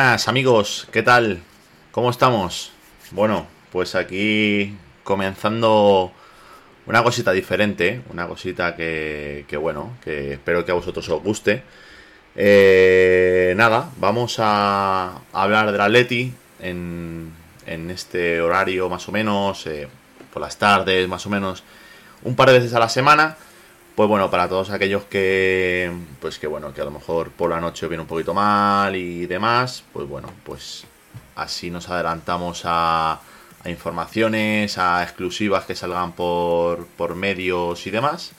buenas amigos, ¿qué tal? ¿Cómo estamos? Bueno, pues aquí comenzando una cosita diferente, una cosita que, bueno, que espero que a vosotros os guste. Eh, nada, vamos a hablar del Atleti en, en este horario más o menos, eh, por las tardes más o menos, un par de veces a la semana. Pues bueno, para todos aquellos que, pues que bueno, que a lo mejor por la noche viene un poquito mal y demás, pues bueno, pues así nos adelantamos a, informaciones, a exclusivas que salgan por, por medios y demás.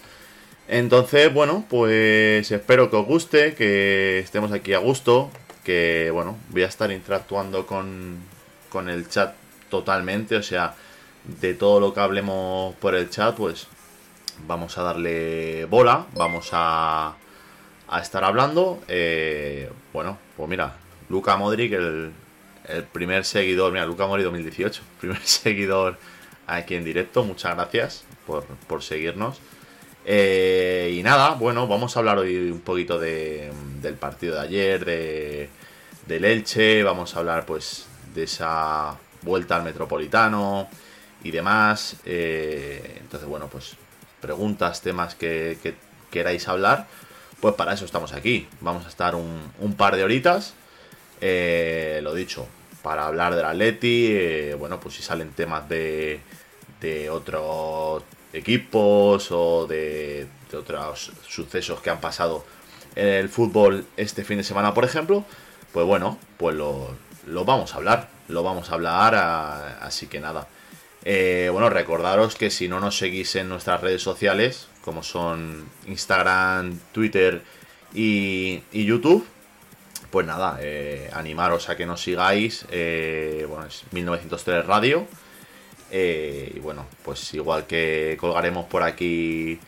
Entonces, bueno, pues espero que os guste, que estemos aquí a gusto, que bueno, voy a estar interactuando con, con el chat totalmente, o sea, de todo lo que hablemos por el chat, pues vamos a darle bola, vamos a, a estar hablando. Eh, bueno, pues mira, Luca Modric, el, el primer seguidor, mira, Luca Modric 2018, primer seguidor aquí en directo, muchas gracias por, por seguirnos. Eh, y nada, bueno, vamos a hablar hoy un poquito de, del partido de ayer, de, del Elche, vamos a hablar pues de esa vuelta al Metropolitano y demás. Eh, entonces, bueno, pues preguntas, temas que, que, queráis hablar, pues para eso estamos aquí. Vamos a estar un, par de horitas, eh, lo dicho, para hablar del Atleti, eh, bueno, pues si salen temas de, de otros equipos o de, de, otros sucesos que han pasado en el fútbol este fin de semana, por ejemplo, pues bueno, pues lo, vamos a hablar, lo vamos a hablar, así que nada. Eh, bueno, recordaros que si no nos seguís en nuestras redes sociales, como son Instagram, Twitter y, YouTube, pues nada, eh, animaros a que nos sigáis. Eh, bueno, es 1903 Radio. Y bueno, pues igual que colgaremos por aquí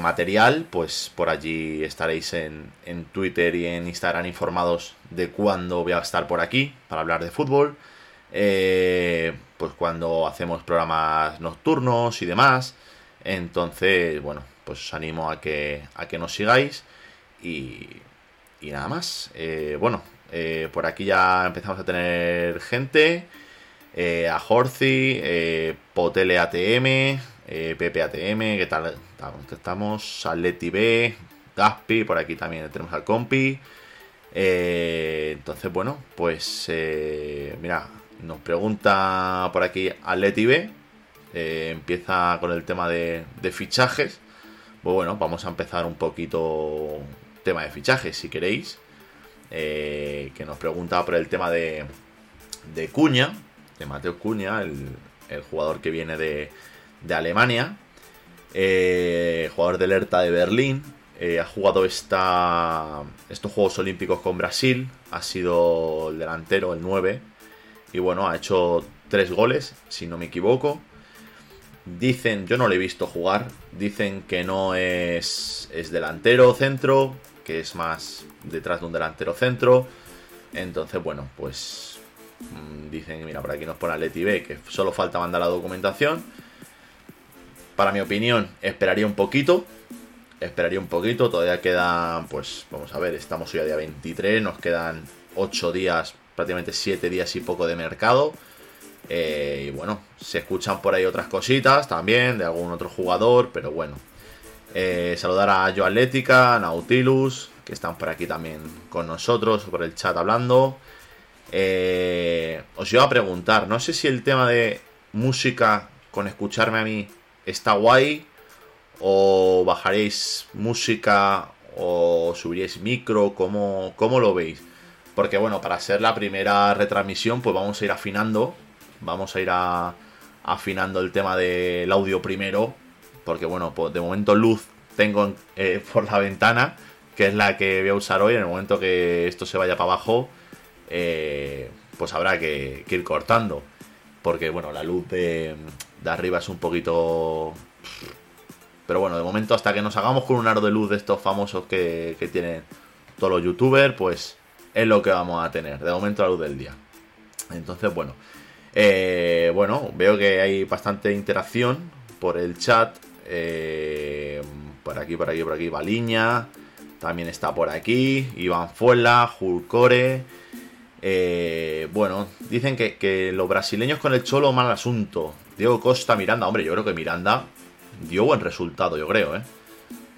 material, pues por allí estaréis en, en, Twitter y en Instagram informados de cuándo voy a estar por aquí para hablar de fútbol. Eh, pues cuando hacemos programas nocturnos y demás. Entonces, bueno, pues os animo a que, a que nos sigáis. Y, y nada más. Eh, bueno, eh, por aquí ya empezamos a tener gente. Eh, a Horci, eh, Potele ATM, Pepe ATM, ¿qué tal? Estamos, Atleti B, Gaspi, por aquí también tenemos al compi. Entonces, bueno, pues mira, nos pregunta por aquí Atleti B. empieza con el tema de, fichajes. Pues bueno, vamos a empezar un poquito tema de fichajes, si queréis. eh, que nos pregunta por el tema de, Cuña, de Mateo Cuña, el, jugador que viene de, de Alemania, eh, jugador del Hertha de Berlín, ha jugado esta, estos Juegos Olímpicos con Brasil, ha sido el delantero, el 9, y bueno, ha hecho tres goles, si no me equivoco. Dicen, yo no le he visto jugar, dicen que no es, es delantero centro, que es más detrás de un delantero centro. Entonces, bueno, pues mm, dicen, mira, por aquí nos pone Leti B, que solo falta mandar la documentación. Para mi opinión, esperaría un poquito. Esperaría un poquito, todavía quedan, pues vamos a ver, estamos hoy a día 23, nos quedan 8 días, prácticamente 7 días y poco de mercado. Eh, y bueno, se escuchan por ahí otras cositas también de algún otro jugador, pero bueno. Eh, saludar a Joe Atlética, Nautilus, que están por aquí también con nosotros, por el chat hablando. Eh, os iba a preguntar, no sé si el tema de música con escucharme a mí está guay, o bajaréis música, o subiréis micro, ¿cómo, cómo lo veis? Porque bueno, para ser la primera retransmisión, pues vamos a ir afinando Vamos a ir afinando el tema del audio primero. Porque bueno, pues de momento luz tengo eh, por la ventana. Que es la que voy a usar hoy. En el momento que esto se vaya para abajo. Eh, pues habrá que, ir cortando. Porque bueno, la luz de, arriba es un poquito... Pero bueno, de momento hasta que nos hagamos con un aro de luz de estos famosos que, que tienen todos los youtubers, pues es lo que vamos a tener. De momento la luz del día. Entonces, bueno, eh, bueno, veo que hay bastante interacción por el chat. Eh, por aquí, por aquí, por aquí, Baliña. También está por aquí. Iván Fuela, Julcore. Eh, bueno, dicen que, los brasileños con el Cholo mal asunto. Diego Costa, Miranda. Hombre, yo creo que Miranda dio buen resultado, yo creo, ¿eh?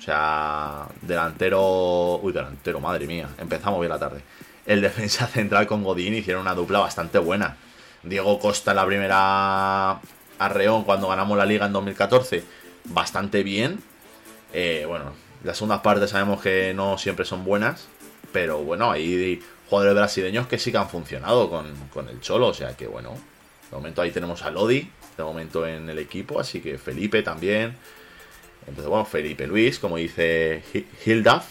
O sea, delantero... Uy, delantero, madre mía. Empezamos bien la tarde. El defensa central con Godín hicieron una dupla bastante buena. Diego Costa en la primera arreón cuando ganamos la liga en 2014, bastante bien. Eh, bueno, las segundas partes sabemos que no siempre son buenas, pero bueno, hay jugadores brasileños que sí que han funcionado con, el Cholo, o sea que bueno, de momento ahí tenemos a Lodi, de momento en el equipo, así que Felipe también. Entonces, bueno, Felipe Luis, como dice Hildaf,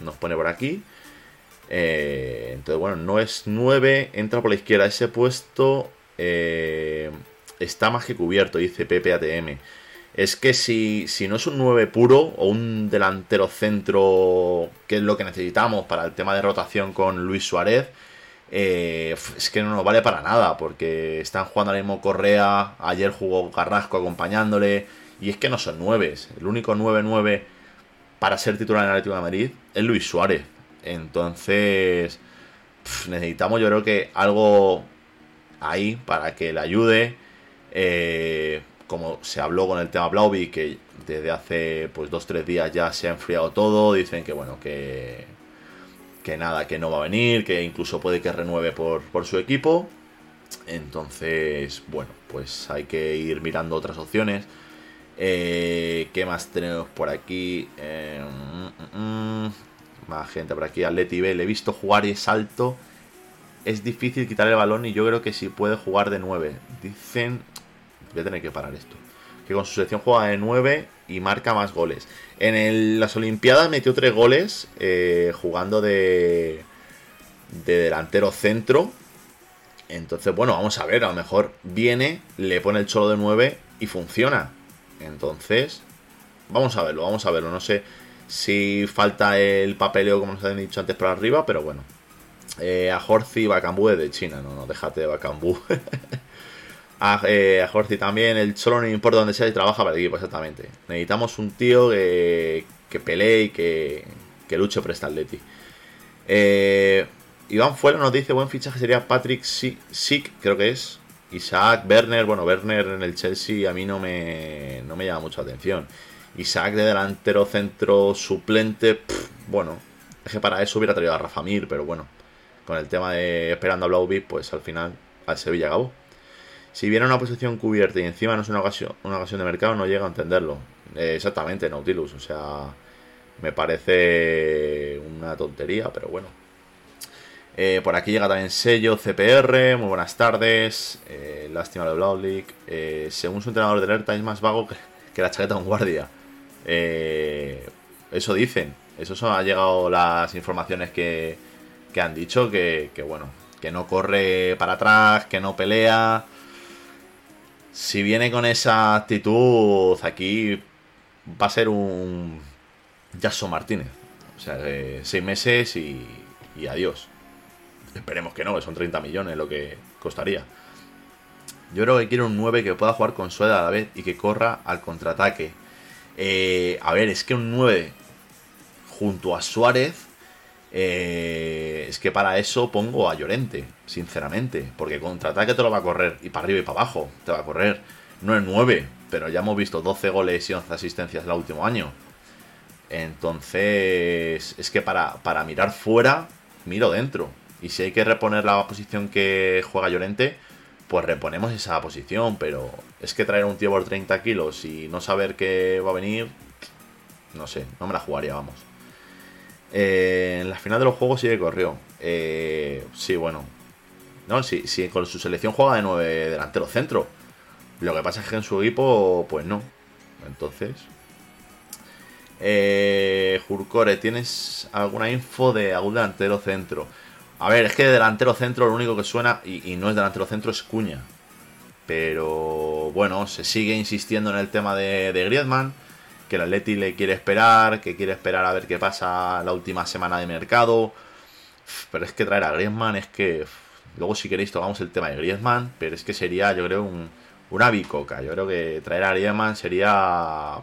nos pone por aquí. Eh, entonces, bueno, no es 9, entra por la izquierda. Ese puesto eh, está más que cubierto, dice PPATM. Es que si, si no es un 9 puro o un delantero centro, que es lo que necesitamos para el tema de rotación con Luis Suárez, eh, es que no nos vale para nada, porque están jugando ahora mismo Correa, ayer jugó Carrasco acompañándole, y es que no son 9. El único 9-9 para ser titular en el Atlético de Madrid es Luis Suárez. Entonces, necesitamos yo creo que algo ahí para que le ayude. Eh, como se habló con el tema Blauvi, que desde hace pues dos tres días ya se ha enfriado todo, dicen que bueno, que, que nada, que no va a venir, que incluso puede que renueve por, su equipo. Entonces, bueno, pues hay que ir mirando otras opciones. Eh, ¿Qué más tenemos por aquí? Eh, mm, mm, mm. más gente por aquí. Atleti B, le he visto jugar y es alto es difícil quitar el balón y yo creo que sí puede jugar de 9. Dicen, voy a tener que parar esto, que con su selección juega de 9 y marca más goles. En las Olimpiadas metió 3 goles eh, jugando de, de delantero centro. Entonces, bueno, vamos a ver, a lo mejor viene, le pone el cholo de 9 y funciona. Entonces, vamos a verlo, vamos a verlo. No sé si falta el papeleo, como nos han dicho antes, por arriba, pero bueno, eh, a Horzi Bacambú de China, no, no, déjate de Bacambú. a, eh, también, el solo no importa dónde sea y trabaja para el equipo, exactamente. Necesitamos un tío que, que pelee y que, que luche por esta Atleti. Eh, Iván Fuera nos dice, buen fichaje sería Patrick Sick, creo que es. Isaac, Werner, bueno, Werner en el Chelsea a mí no me, no me llama mucha atención. Isaac de delantero centro suplente, bueno, es que para eso hubiera traído a Rafa Mir, pero bueno, con el tema de esperando a Blauvi, pues al final al Sevilla acabó. Si viene una posición cubierta y encima no es una ocasión, una ocasión de mercado, no llega a entenderlo. Eh, exactamente, Nautilus. O sea, me parece una tontería, pero bueno. Eh, por aquí llega también sello CPR, muy buenas tardes. Eh, lástima de Blaulik. Eh, según su entrenador de alerta es más vago que, la chaqueta de un guardia. eso dicen. Eso son, ha llegado las informaciones que, que han dicho. Que, que, bueno, que no corre para atrás, que no pelea. Si viene con esa actitud, aquí va a ser un Jason Martínez. O sea, seis meses y, y adiós. Esperemos que no, que son 30 millones lo que costaría. Yo creo que quiero un 9 que pueda jugar con Sueda a la vez y que corra al contraataque. Eh, a ver, es que un 9 junto a Suárez. Eh, es que para eso pongo a Llorente, sinceramente. Porque contraataque te lo va a correr y para arriba y para abajo. Te va a correr. No es 9, pero ya hemos visto 12 goles y 11 asistencias el último año. Entonces, es que para, para mirar fuera, miro dentro. Y si hay que reponer la posición que juega Llorente, pues reponemos esa posición. Pero es que traer un tío por 30 kilos y no saber qué va a venir, no sé, no me la jugaría, vamos. Eh, en la final de los juegos sí que corrió. Eh, sí, bueno. No, sí, sí, con su selección juega de 9 delantero centro. Lo que pasa es que en su equipo, pues no. Entonces. Eh, Jurcore, ¿tienes alguna info de algún delantero centro? A ver, es que de delantero centro lo único que suena, y, no es delantero centro, es Cuña. Pero bueno, se sigue insistiendo en el tema de, de Griezmann, que el Atleti le quiere esperar, que quiere esperar a ver qué pasa la última semana de mercado. Pero es que traer a Griezmann es que... Luego si queréis tocamos el tema de Griezmann, pero es que sería yo creo un, una bicoca. Yo creo que traer a Griezmann sería...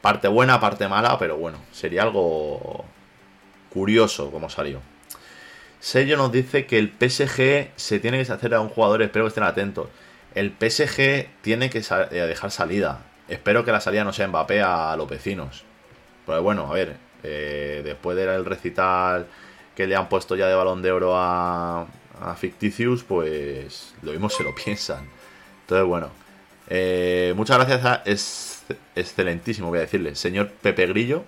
parte buena, parte mala, pero bueno, sería algo curioso como salió. Sello nos dice que el PSG se tiene que hacer a un jugador, espero que estén atentos. El PSG tiene que eh, dejar salida. Espero que la salida no sea Mbappé a los vecinos. Pues bueno, a ver, eh, después del recital que le han puesto ya de balón de oro a, Ficticius, pues lo mismo se lo piensan. Entonces, bueno, eh, muchas gracias a es, excelentísimo, voy a decirle, señor Pepe Grillo.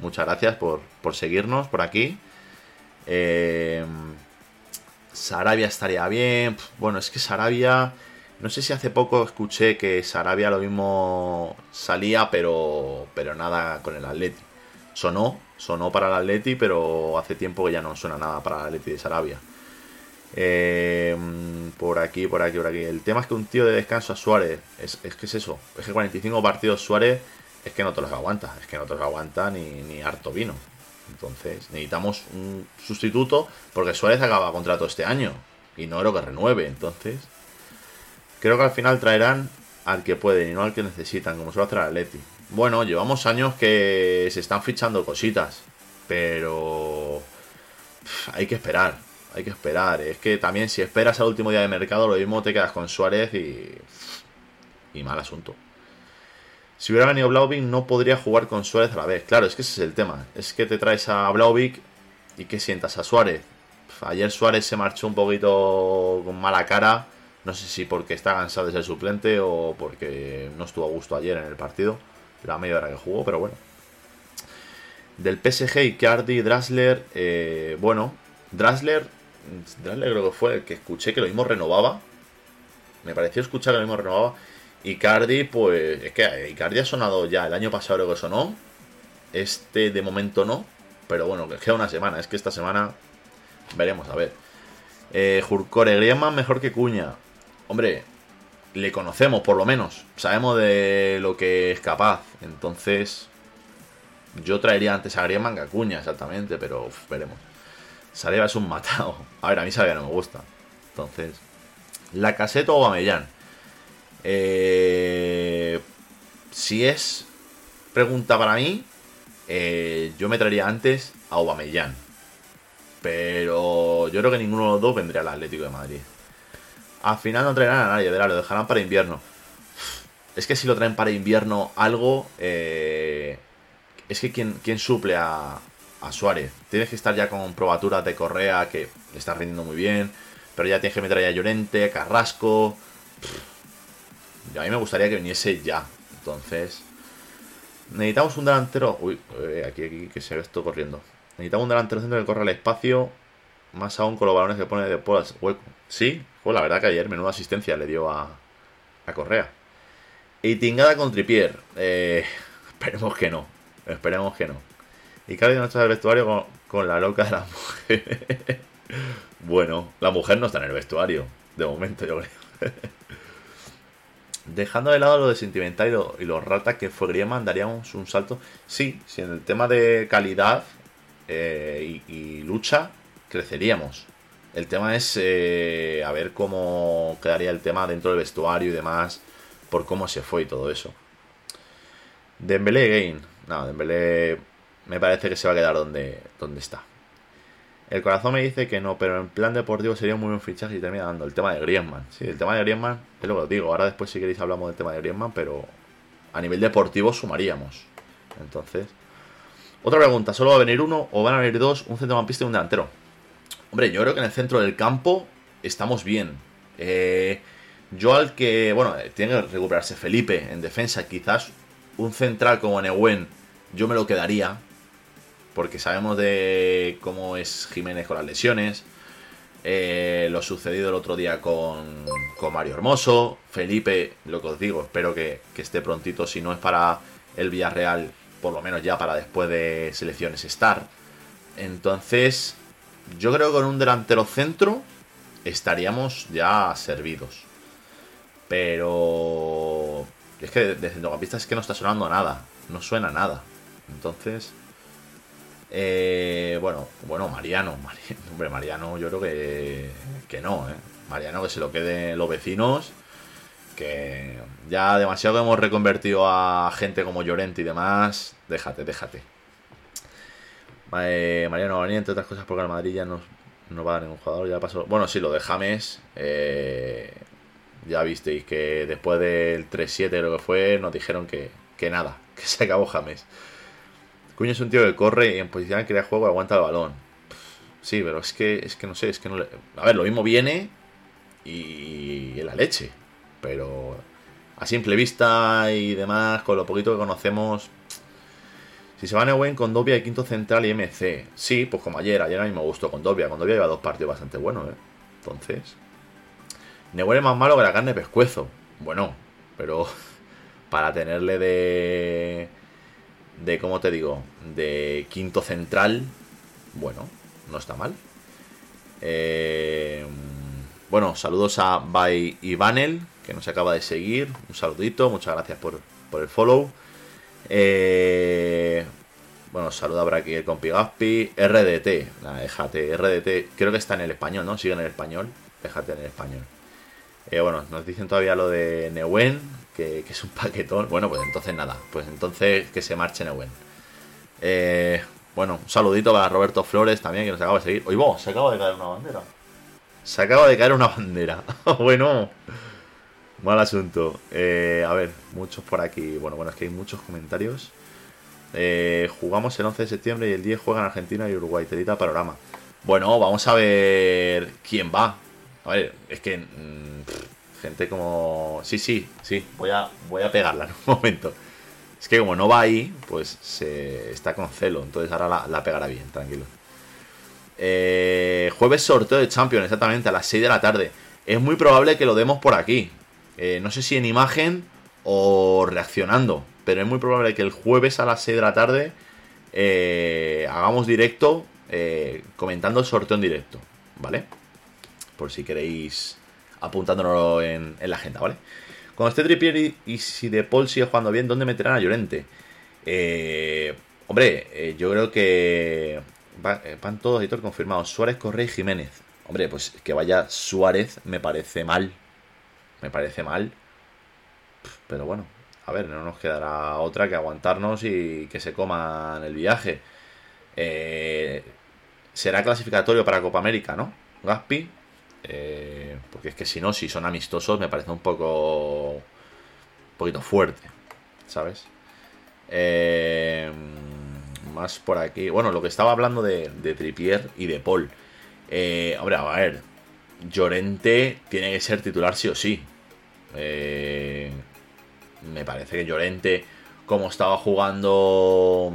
Muchas gracias por, por seguirnos por aquí. Eh, Sarabia estaría bien. Bueno, es que Sarabia. No sé si hace poco escuché que Sarabia lo mismo salía, pero, pero nada con el Atleti. Sonó, sonó para el Atleti, pero hace tiempo que ya no suena nada para el Atleti de Sarabia. Eh, por aquí, por aquí, por aquí. El tema es que un tío de descanso a Suárez. Es, que es eso. Es que 45 partidos Suárez es que no te los aguanta. Es que no te los aguanta ni, ni harto vino. Entonces necesitamos un sustituto porque Suárez acaba contrato este año y no creo que renueve. Entonces creo que al final traerán al que pueden y no al que necesitan, como suele hacer Atleti. Bueno, llevamos años que se están fichando cositas, pero hay que esperar, hay que esperar. Es que también si esperas al último día de mercado, lo mismo te quedas con Suárez y, y mal asunto. Si hubiera venido Blauvik no podría jugar con Suárez a la vez. Claro, es que ese es el tema. Es que te traes a Blauvik y que sientas a Suárez. Ayer Suárez se marchó un poquito con mala cara. No sé si porque está cansado de ser suplente o porque no estuvo a gusto ayer en el partido. La media hora que jugó, pero bueno. Del PSG, Icardi, Drasler. Eh, bueno, Drasler. Drasler creo que fue el que escuché que lo mismo renovaba. Me pareció escuchar que lo mismo renovaba. Icardi, pues es que Icardi ha sonado ya el año pasado creo que sonó. Este de momento no. Pero bueno, que queda una semana. Es que esta semana veremos, a ver. Eh, Jurcore Griezmann mejor que Cuña. Hombre, le conocemos por lo menos. Sabemos de lo que es capaz. Entonces, yo traería antes a Griezmann que a Cuña, exactamente. Pero veremos. Saliva es un matado. A ver, a mí Saliva no me gusta. Entonces, la caseta o Amellán. Eh, si es pregunta para mí, eh, yo me traería antes a Aubameyang. Pero yo creo que ninguno de los dos vendría al Atlético de Madrid. Al final no traerán a nadie, verá, lo dejarán para invierno. Es que si lo traen para invierno algo, eh, es que quien, suple a, a, Suárez. Tienes que estar ya con probaturas de Correa que le está rindiendo muy bien. Pero ya tienes que meter a Llorente, Carrasco a mí me gustaría que viniese ya. Entonces, necesitamos un delantero. Uy, aquí, aquí, que se ve esto corriendo. Necesitamos un delantero centro que corra al espacio. Más aún con los balones que pone de Polas hueco. Sí, pues la verdad que ayer menuda asistencia le dio a, a Correa. Y tingada con Tripier. Eh, esperemos que no. Esperemos que no. Y Cádiz no está en el vestuario con, con la loca de la mujer. bueno, la mujer no está en el vestuario. De momento, yo creo. Dejando de lado lo de sentimental y lo, y lo rata que fue Griezmann, daríamos un salto. Sí, si en el tema de calidad eh, y, y lucha, creceríamos. El tema es eh, a ver cómo quedaría el tema dentro del vestuario y demás, por cómo se fue y todo eso. Dembélé Gain. No, Dembélé me parece que se va a quedar donde, donde está. El corazón me dice que no, pero en plan deportivo sería un muy buen fichaje y termina dando el tema de Griezmann. Sí, el tema de Griezmann es lo que os digo. Ahora después si queréis hablamos del tema de Griezmann, pero a nivel deportivo sumaríamos. Entonces, otra pregunta, ¿solo va a venir uno o van a venir dos, un centrocampista y un delantero? Hombre, yo creo que en el centro del campo estamos bien. Eh, yo al que, bueno, tiene que recuperarse Felipe en defensa, quizás un central como Neuen, yo me lo quedaría, porque sabemos de cómo es Jiménez con las lesiones, eh, lo sucedido el otro día con, con, Mario Hermoso, Felipe, lo que os digo, espero que, que, esté prontito, si no es para el Villarreal, por lo menos ya para después de selecciones estar. Entonces, yo creo que con un delantero centro estaríamos ya servidos. Pero es que de centrocampista es que no está sonando nada, no suena nada. Entonces, eh, bueno, bueno, Mariano, hombre, Mariano yo creo que, que no, ¿eh? Mariano que se lo queden los vecinos, que ya demasiado hemos reconvertido a gente como Llorente y demás, déjate, déjate. Eh, Mariano va entre otras cosas, porque el Madrid ya no, no va a dar ningún jugador, ya pasó. Bueno, sí, lo de James, eh, ya visteis que después del 3-7 creo que fue, nos dijeron que, que nada, que se acabó James. Cuño es un tío que corre y en posición crea juego aguanta el balón. Sí, pero es que, es que no sé, es que no le... A ver, lo mismo viene y en la leche. Pero a simple vista y demás, con lo poquito que conocemos... Si se va Neuen con Dobia y quinto central y MC. Sí, pues como ayer, ayer a mí me gustó con Dobia. Con Dobia lleva dos partidos bastante buenos, ¿eh? Entonces... Neuen es más malo que la carne de pescuezo. Bueno, pero para tenerle de de, ¿cómo te digo? De quinto central, bueno, no está mal. Eh, bueno, saludos a By Ivanel, que nos acaba de seguir. Un saludito, muchas gracias por, por el follow. Eh, bueno, saluda por aquí el compi Gaspi. RDT, la déjate, RDT, creo que está en el español, ¿no? Sigue en el español, déjate en el español. Eh, bueno, nos dicen todavía lo de Neuen, que, es un paquetón. Bueno, pues entonces nada, pues entonces que se marche Neuen. Eh, bueno, un saludito para Roberto Flores también, que nos acaba de seguir. Oye, se acaba de caer una bandera. Se acaba de caer una bandera. bueno, mal asunto. Eh, a ver, muchos por aquí. Bueno, bueno, es que hay muchos comentarios. Eh, jugamos el 11 de septiembre y el 10 juegan Argentina y Uruguay. Telita panorama. Bueno, vamos a ver quién va. A ver, es que... Mmm, Gente como... Sí, sí, sí, voy a, voy a pegarla en un momento. Es que como no va ahí, pues se está con celo. Entonces ahora la, pegará bien, tranquilo. Eh, jueves sorteo de Champions, exactamente, a las 6 de la tarde. Es muy probable que lo demos por aquí. Eh, no sé si en imagen o reaccionando. Pero es muy probable que el jueves a las 6 de la tarde eh, hagamos directo comentando el sorteo en directo. ¿Vale? Por si queréis apuntándonos en, la agenda, ¿vale? Cuando esté Trippier y, si De Paul sigue jugando bien, ¿dónde meterán a Llorente? Eh, hombre, eh, yo creo que eh, van todos editor confirmados. Suárez, Correa y Jiménez. Hombre, pues que vaya Suárez me parece mal. Me parece mal. Pero bueno, a ver, no nos quedará otra que aguantarnos y que se coman el viaje. será clasificatorio para Copa América, ¿no? Gaspi, eh, porque es que si no, si son amistosos, me parece un poco. Un poquito fuerte, ¿sabes? Eh, más por aquí. Bueno, lo que estaba hablando de, de Tripier y de Paul. Eh, hombre, a ver. Llorente tiene que ser titular sí o sí. me parece que Llorente, como estaba jugando.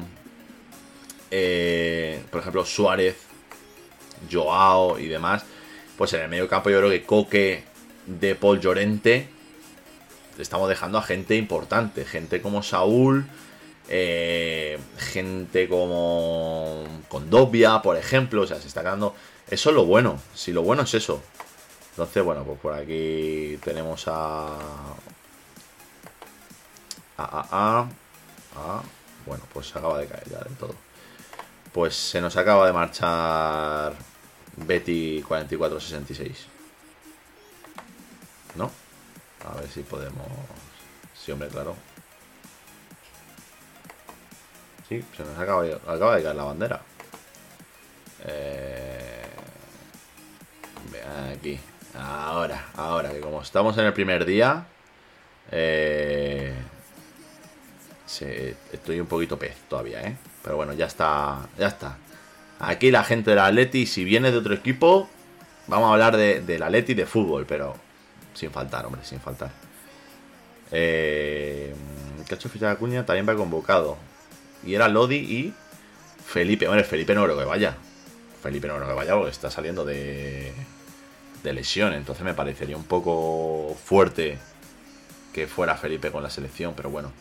por ejemplo, Suárez Joao y demás. Pues en el medio campo yo creo que Coque de Paul Llorente estamos dejando a gente importante, gente como Saúl, eh, gente como Condovia, por ejemplo, o sea, se está quedando... Eso es lo bueno, si lo bueno es eso. Entonces, bueno, pues por aquí tenemos a... A, a, a, a... Bueno, pues se acaba de caer ya del todo. Pues se nos acaba de marchar Betty 4466. ¿No? A ver si podemos... Sí, hombre, claro. Sí, se nos acaba acaba de caer la bandera. Eh... Aquí. Ahora, ahora, que como estamos en el primer día... Eh... estoy un poquito pez todavía, ¿eh? Pero bueno, ya está, ya está. Aquí la gente del Atleti, si viene de otro equipo, vamos a hablar de, del Atleti de fútbol, pero sin faltar, hombre, sin faltar. Eh, Cacho Ficha Acuña también va convocado. Y era Lodi y Felipe. Hombre, Felipe no creo que vaya. Felipe no creo que vaya porque está saliendo de, de lesión. Entonces me parecería un poco fuerte que fuera Felipe con la selección. Pero bueno,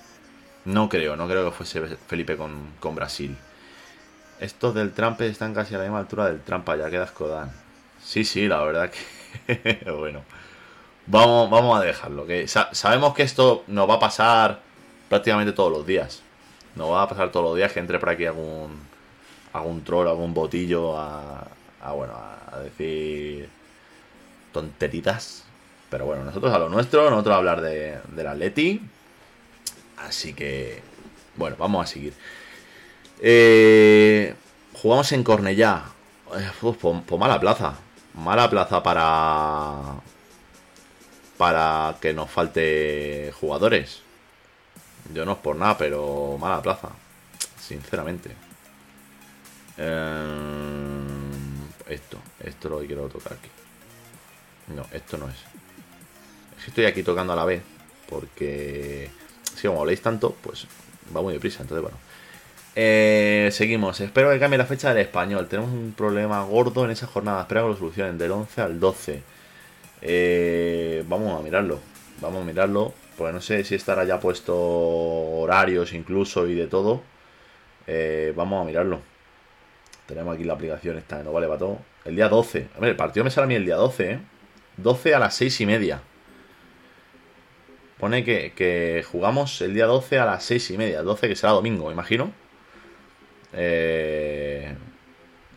no creo, no creo que fuese Felipe con, con Brasil. Estos del Trampe están casi a la misma altura del Trampa, ya quedas Kodan. Sí, sí, la verdad que. bueno. Vamos, vamos a dejarlo. Que sabemos que esto nos va a pasar prácticamente todos los días. Nos va a pasar todos los días que entre por aquí algún, algún troll, algún botillo a, a bueno, a decir tonteritas. Pero bueno, nosotros a lo nuestro, nosotros a hablar de, del Atleti. Así que, bueno, vamos a seguir. Eh, jugamos en Cornellá. Pues, pues mala plaza. Mala plaza para para que nos falte jugadores. Yo no es por nada, pero mala plaza. Sinceramente. Eh, esto, esto lo quiero tocar aquí. No, esto no es. Es que estoy aquí tocando a la vez. Porque si como habléis tanto, pues va muy deprisa. Entonces, bueno. Eh, seguimos. Espero que cambie la fecha del español. Tenemos un problema gordo en esa jornada. Espero que lo solucionen del 11 al 12. Eh, vamos a mirarlo. Vamos a mirarlo. Porque no sé si estará ya puesto horarios incluso y de todo. Eh, vamos a mirarlo. Tenemos aquí la aplicación esta, no vale para todo. El día 12. A ver, el partido me sale a mí el día 12, ¿eh? 12 a las 6 y media. Pone que, jugamos el día 12 a las 6 y media. 12 que será domingo, imagino. Eh,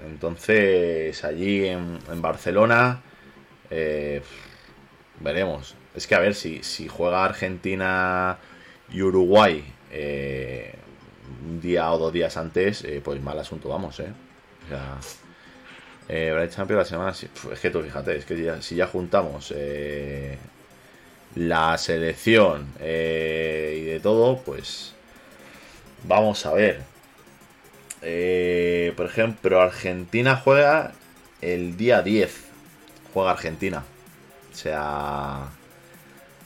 entonces, allí en, Barcelona eh, veremos. Es que a ver, si, si juega Argentina y Uruguay eh, un día o dos días antes, eh, pues mal asunto vamos, ¿eh? O sea, eh, Champions la semana... Es que tú fíjate, es que si ya juntamos la selección y de todo, pues vamos a ver. Por ejemplo, Argentina juega el día 10 juega Argentina. O sea,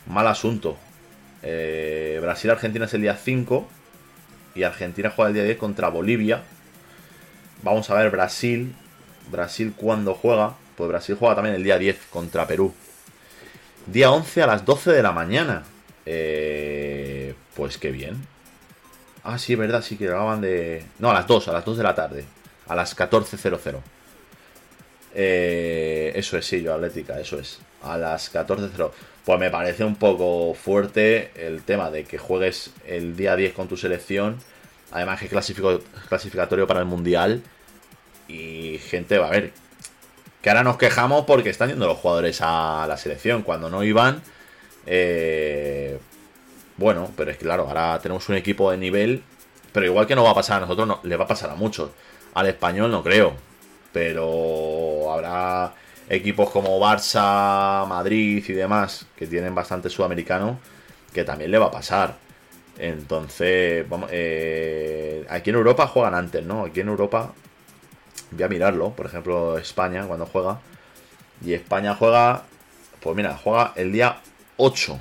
mal asunto. Eh, Brasil-Argentina es el día 5 y Argentina juega el día 10 contra Bolivia. Vamos a ver Brasil. Brasil cuando juega. Pues Brasil juega también el día 10 contra Perú. Día 11 a las 12 de la mañana. Eh, pues qué bien. Ah, sí, es verdad, sí que acaban de... No, a las 2, a las 2 de la tarde. A las 14.00. Eh, eso es, sí, yo Atlética, eso es. A las 14.00. Pues me parece un poco fuerte el tema de que juegues el día 10 con tu selección. Además que es clasificatorio para el Mundial. Y gente, va a ver. Que ahora nos quejamos porque están yendo los jugadores a la selección. Cuando no iban. Eh, bueno, pero es que claro, ahora tenemos un equipo de nivel. Pero igual que no va a pasar a nosotros, no, le va a pasar a muchos. Al español no creo pero habrá equipos como Barça, Madrid y demás que tienen bastante sudamericano que también le va a pasar. Entonces, vamos, eh, aquí en Europa juegan antes, ¿no? Aquí en Europa, voy a mirarlo, por ejemplo, España cuando juega. Y España juega, pues mira, juega el día 8.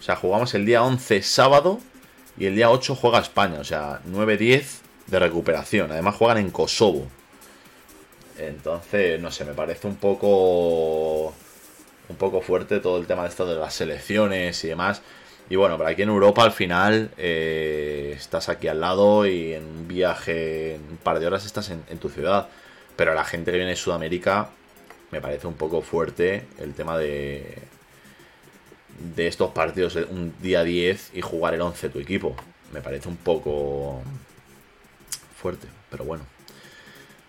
O sea, jugamos el día 11 sábado y el día 8 juega España. O sea, 9-10 de recuperación. Además juegan en Kosovo. Entonces, no sé, me parece un poco un poco fuerte todo el tema de esto de las selecciones y demás. Y bueno, pero aquí en Europa al final eh, estás aquí al lado y en un viaje, en un par de horas estás en, tu ciudad. Pero la gente que viene de Sudamérica me parece un poco fuerte el tema de, de estos partidos un día 10 y jugar el 11 tu equipo. Me parece un poco fuerte, pero bueno.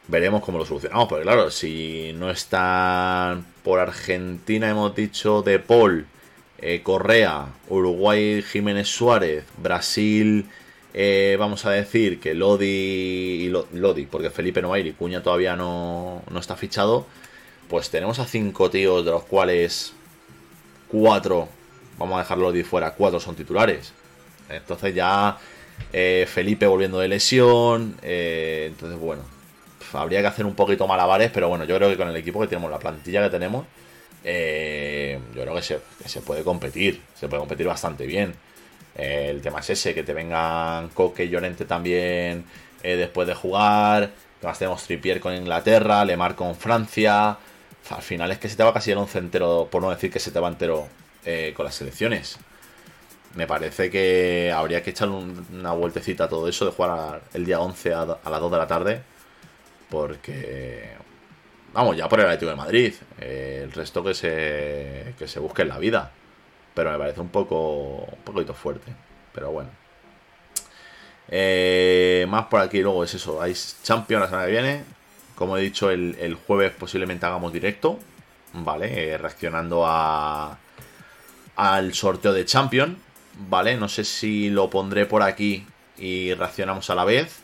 Veremos cómo lo solucionamos, porque claro, si no están por Argentina, hemos dicho de Paul eh, Correa, Uruguay Jiménez Suárez, Brasil, eh, vamos a decir que Lodi y Lodi, porque Felipe no y Cuña todavía no, no está fichado, pues tenemos a cinco tíos de los cuales cuatro, vamos a dejar Lodi fuera, cuatro son titulares. Entonces ya eh, Felipe volviendo de lesión, entonces bueno, habría que hacer un poquito malabares, pero bueno, yo creo que con el equipo que tenemos, la plantilla que tenemos, eh, yo creo que se, puede competir, se puede competir bastante bien. Eh, el tema es ese, que te vengan Coque y Llorente también eh, después de jugar. Además tenemos Tripier con Inglaterra, Lemar con Francia. Al final es que se te va casi el once entero, por no decir que se te va entero con las selecciones. Me parece que habría que echar una vueltecita a todo eso de jugar el día 11 a, a las 2 de la tarde. Porque Vamos, ya por el Atlético de Madrid. Eh, el resto que se, que se busque en la vida. Pero me parece un poco un poquito fuerte. Pero bueno. Eh, más por aquí luego es eso. Hay Champions la semana que viene. Como he dicho, el, jueves posiblemente hagamos directo. ¿Vale? Eh, reaccionando a al sorteo de Champion. ¿Vale? No sé si lo pondré por aquí y reaccionamos a la vez.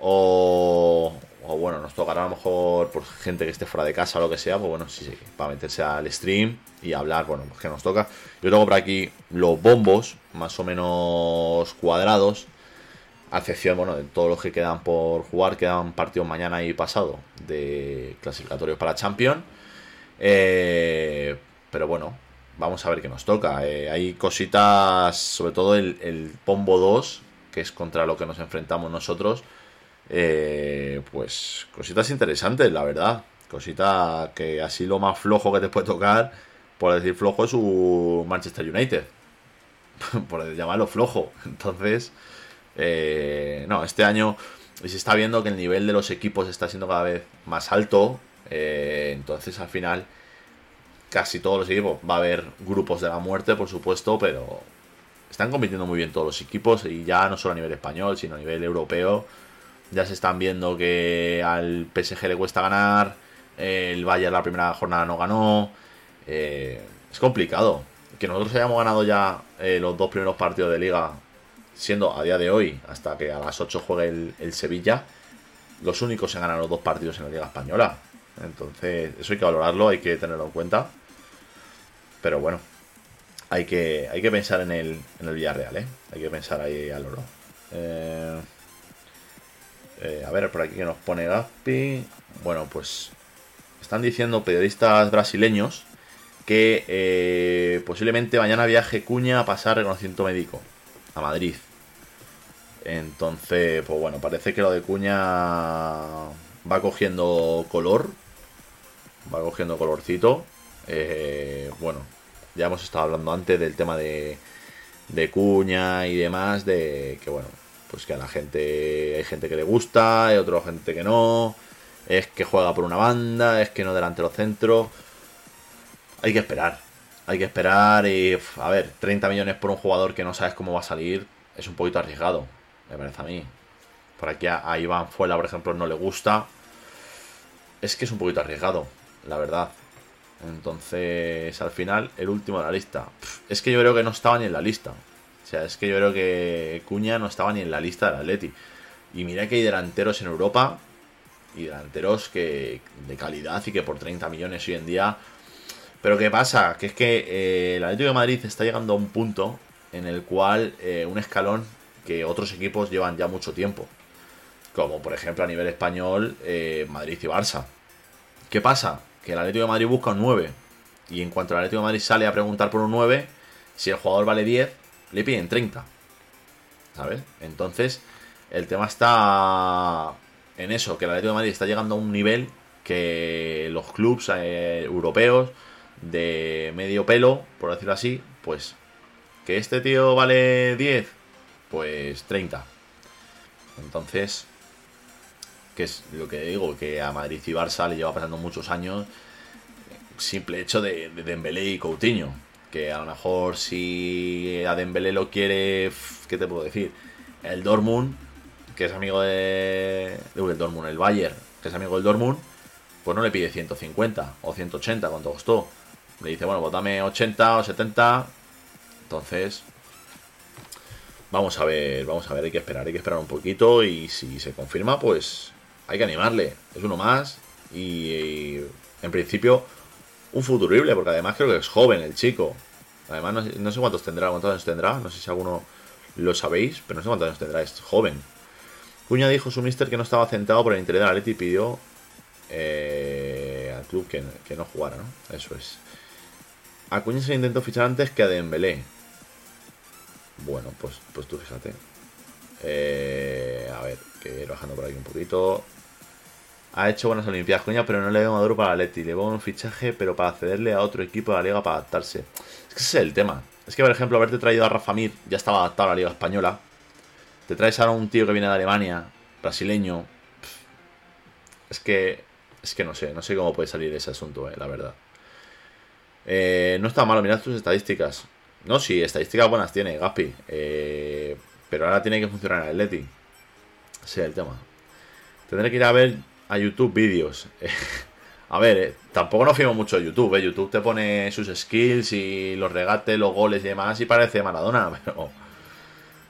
O, o bueno, nos tocará a lo mejor por gente que esté fuera de casa o lo que sea, pues bueno, sí, sí, para meterse al stream y hablar, bueno, pues que nos toca. Yo tengo por aquí los bombos, más o menos cuadrados, a excepción, bueno, de todos los que quedan por jugar, quedan partidos mañana y pasado de clasificatorios para Champions. Eh, pero bueno, vamos a ver qué nos toca. Eh, hay cositas, sobre todo el, el bombo 2, que es contra lo que nos enfrentamos nosotros eh, pues cositas interesantes, la verdad. Cosita que así lo más flojo que te puede tocar, por decir flojo, es su Manchester United. por llamarlo flojo. Entonces, eh, no, este año se está viendo que el nivel de los equipos está siendo cada vez más alto. Eh, entonces, al final, casi todos los equipos, va a haber grupos de la muerte, por supuesto, pero están compitiendo muy bien todos los equipos y ya no solo a nivel español, sino a nivel europeo ya se están viendo que al PSG le cuesta ganar. El Bayern la primera jornada no ganó. Eh, es complicado. Que nosotros hayamos ganado ya eh, los dos primeros partidos de liga, siendo a día de hoy, hasta que a las 8 juegue el, Sevilla, los únicos en ganar los dos partidos en la liga española. Entonces, eso hay que valorarlo, hay que tenerlo en cuenta. Pero bueno, hay que, hay que pensar en el, en el Villarreal, ¿eh? Hay que pensar ahí al oro. Eh, eh, a ver, por aquí que nos pone Gaspi. Bueno, pues están diciendo periodistas brasileños que eh, posiblemente mañana viaje Cuña a pasar reconocimiento médico a Madrid. Entonces, pues bueno, parece que lo de Cuña va cogiendo color. Va cogiendo colorcito. Eh, bueno, ya hemos estado hablando antes del tema de, de Cuña y demás. De que bueno, pues que a la gente hay gente que le gusta, hay otra gente que no, es que juega por una banda, es que no delantero centro. Hay que esperar, hay que esperar y a ver, 30 millones por un jugador que no sabes cómo va a salir es un poquito arriesgado, me parece a mí. Por aquí a, Iván Fuela, por ejemplo, no le gusta. Es que es un poquito arriesgado, la verdad. Entonces, al final, el último de la lista. Es que yo creo que no estaba ni en la lista. O sea, es que yo creo que Cuña no estaba ni en la lista del Atleti. Y mira que hay delanteros en Europa y delanteros que de calidad y que por 30 millones hoy en día. Pero ¿qué pasa? Que es que eh, el Atlético de Madrid está llegando a un punto en el cual eh, un escalón que otros equipos llevan ya mucho tiempo. Como por ejemplo a nivel español, eh, Madrid y Barça. ¿Qué pasa? Que el Atlético de Madrid busca un 9. Y en cuanto el Atlético de Madrid sale a preguntar por un 9, si el jugador vale 10, le piden 30. ¿Sabes? Entonces, el tema está en eso, que el Atlético de Madrid está llegando a un nivel que los clubs eh, europeos de medio pelo, por decirlo así, pues que este tío vale 10, pues 30. Entonces, que es lo que digo, que a Madrid y Barça le lleva pasando muchos años simple hecho de, de Dembélé y Coutinho. Que a lo mejor si a Dembélé lo quiere, ¿qué te puedo decir? El Dortmund, que es amigo de... el Dortmund, el Bayern, que es amigo del Dortmund, pues no le pide 150 o 180, ¿cuánto costó? Le dice, bueno, pues dame 80 o 70. Entonces, vamos a ver, vamos a ver, hay que esperar, hay que esperar un poquito y si se confirma, pues hay que animarle. Es uno más y, en principio un futurible, porque además creo que es joven el chico. Además, no sé, cuántos tendrá, cuántos años tendrá, no sé si alguno lo sabéis, pero no sé cuántos años tendrá, es joven. Cuña dijo su mister que no estaba centrado por el interés de la Leti y pidió eh, al club que, no jugara, ¿no? Eso es. Acuña se le intentó fichar antes que a Dembélé. Bueno, pues, pues tú fíjate. Eh, a ver, que ir bajando por aquí un poquito. Ha hecho buenas Olimpiadas, Cuña, pero no le veo maduro para Leti. Le veo un fichaje, pero para cederle a otro equipo de la liga para adaptarse. Es que ese es el tema. Es que, por ejemplo, haberte traído a Rafa Mir, ya estaba adaptado a la liga española. Te traes ahora un tío que viene de Alemania, brasileño. Es que. Es que no sé, no sé cómo puede salir ese asunto, eh, la verdad. Eh, no está malo, mirad tus estadísticas. No, sí, estadísticas buenas tiene, Gaspi. Eh, pero ahora tiene que funcionar el Leti. Ese es el tema. Tendré que ir a ver a YouTube vídeos. a ver, eh, tampoco nos fío mucho de YouTube. Eh. YouTube te pone sus skills y los regates, los goles y demás y parece Maradona. Pero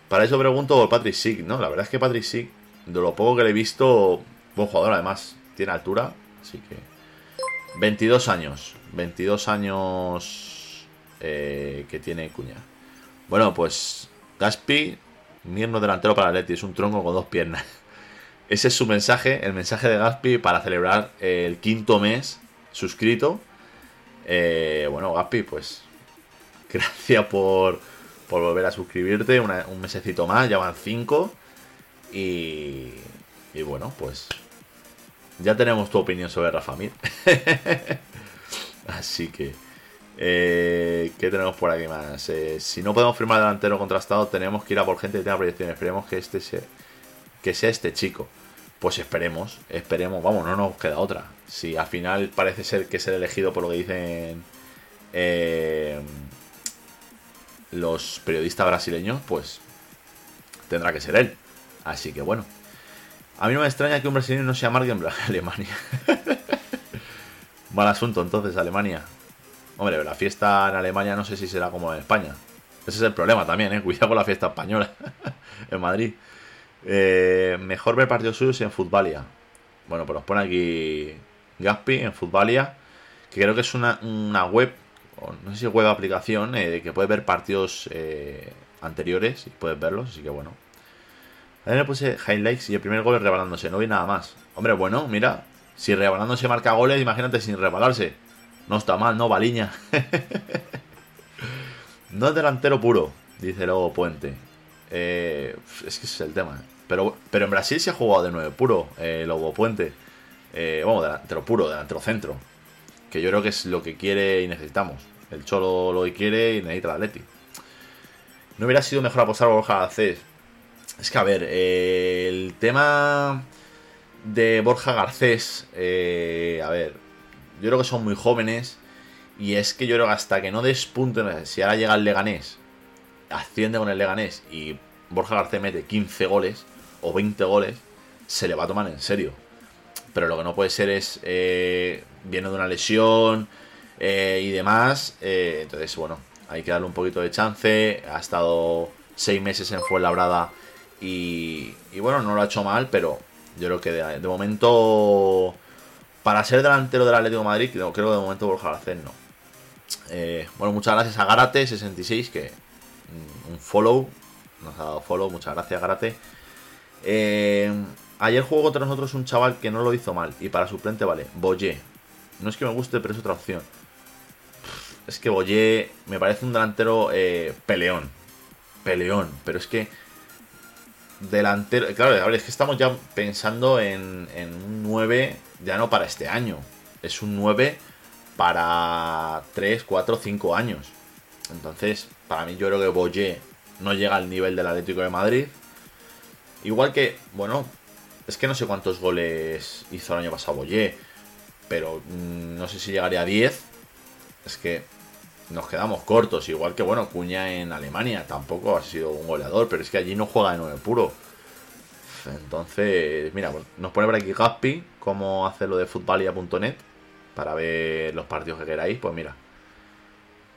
para eso pregunto por Patrick Sig, ¿no? La verdad es que Patrick Sig, de lo poco que le he visto, buen jugador además. Tiene altura, así que... 22 años. 22 años eh, que tiene Cuña. Bueno, pues Gaspi, mierno delantero para Leti, es un tronco con dos piernas. Ese es su mensaje, el mensaje de Gaspi para celebrar el quinto mes suscrito. Eh, bueno, Gaspi, pues gracias por, por volver a suscribirte, un mesecito más, ya van cinco. Y, y bueno, pues ya tenemos tu opinión sobre Rafa Mir. Así que, eh, ¿qué tenemos por aquí más? Eh, si no podemos firmar delantero contrastado, tenemos que ir a por gente que tenga proyección. Esperemos que este sea, que sea este chico. Pues esperemos, esperemos, vamos, no nos queda otra. Si al final parece ser que es el elegido por lo que dicen eh, los periodistas brasileños, pues tendrá que ser él. Así que bueno. A mí no me extraña que un brasileño no se amargue en Alemania. Mal asunto entonces, Alemania. Hombre, la fiesta en Alemania no sé si será como en España. Ese es el problema también, ¿eh? Cuidado con la fiesta española en Madrid. Eh, mejor ver partidos suyos en Futbalia. Bueno, pues nos pone aquí Gaspi en Futbalia, que creo que es una, web, no sé si web aplicación, eh, que puede ver partidos eh, anteriores y puedes verlos, así que bueno. A le puse highlights y el primer gol rebalándose, no vi nada más. Hombre, bueno, mira, si rebalándose marca goles, imagínate sin rebalarse. No está mal, ¿no? Baliña. no es delantero puro, dice luego Puente. Eh, es que ese es el tema. Pero, pero en Brasil se ha jugado de nueve puro, eh, Lobo Puente. Eh, vamos, delantero puro, delantero centro. Que yo creo que es lo que quiere y necesitamos. El Cholo lo quiere y necesita la Atleti. ¿No hubiera sido mejor apostar por Borja Garcés? Es que, a ver, eh, el tema de Borja Garcés, a ver, yo creo que son muy jóvenes. Y es que yo creo que hasta que no despunten, si ahora llega el Leganés, asciende con el Leganés y Borja Garcés mete 15 goles o 20 goles, se le va a tomar en serio. Pero lo que no puede ser es, eh, viene de una lesión eh, y demás, eh, entonces bueno, hay que darle un poquito de chance. Ha estado 6 meses en Fuenlabrada y, y bueno, no lo ha hecho mal, pero yo creo que de, momento, para ser delantero del Atlético de Madrid, creo, que de momento Borja Garcés no. bueno, muchas gracias a Garate66, que un follow, nos ha dado follow, muchas gracias Garate. Eh, ayer jugó contra nosotros un chaval que no lo hizo mal y para suplente vale, Boyé. No es que me guste, pero es otra opción. Es que Boyé me parece un delantero eh, peleón. Peleón, pero es que delantero. Claro, es que estamos ya pensando en, en un 9 ya no para este año. Es un 9 para 3, 4, 5 años. Entonces, para mí yo creo que Boye no llega al nivel del Atlético de Madrid. Igual que, bueno, es que no sé cuántos goles hizo el año pasado Boye, pero mm, no sé si llegaría a 10. Es que nos quedamos cortos, igual que, bueno, Cuña en Alemania tampoco ha sido un goleador, pero es que allí no juega de 9 puro. Entonces, mira, pues, nos pone por aquí Gaspi cómo hace lo de futbalia.net para ver los partidos que queráis. Pues mira,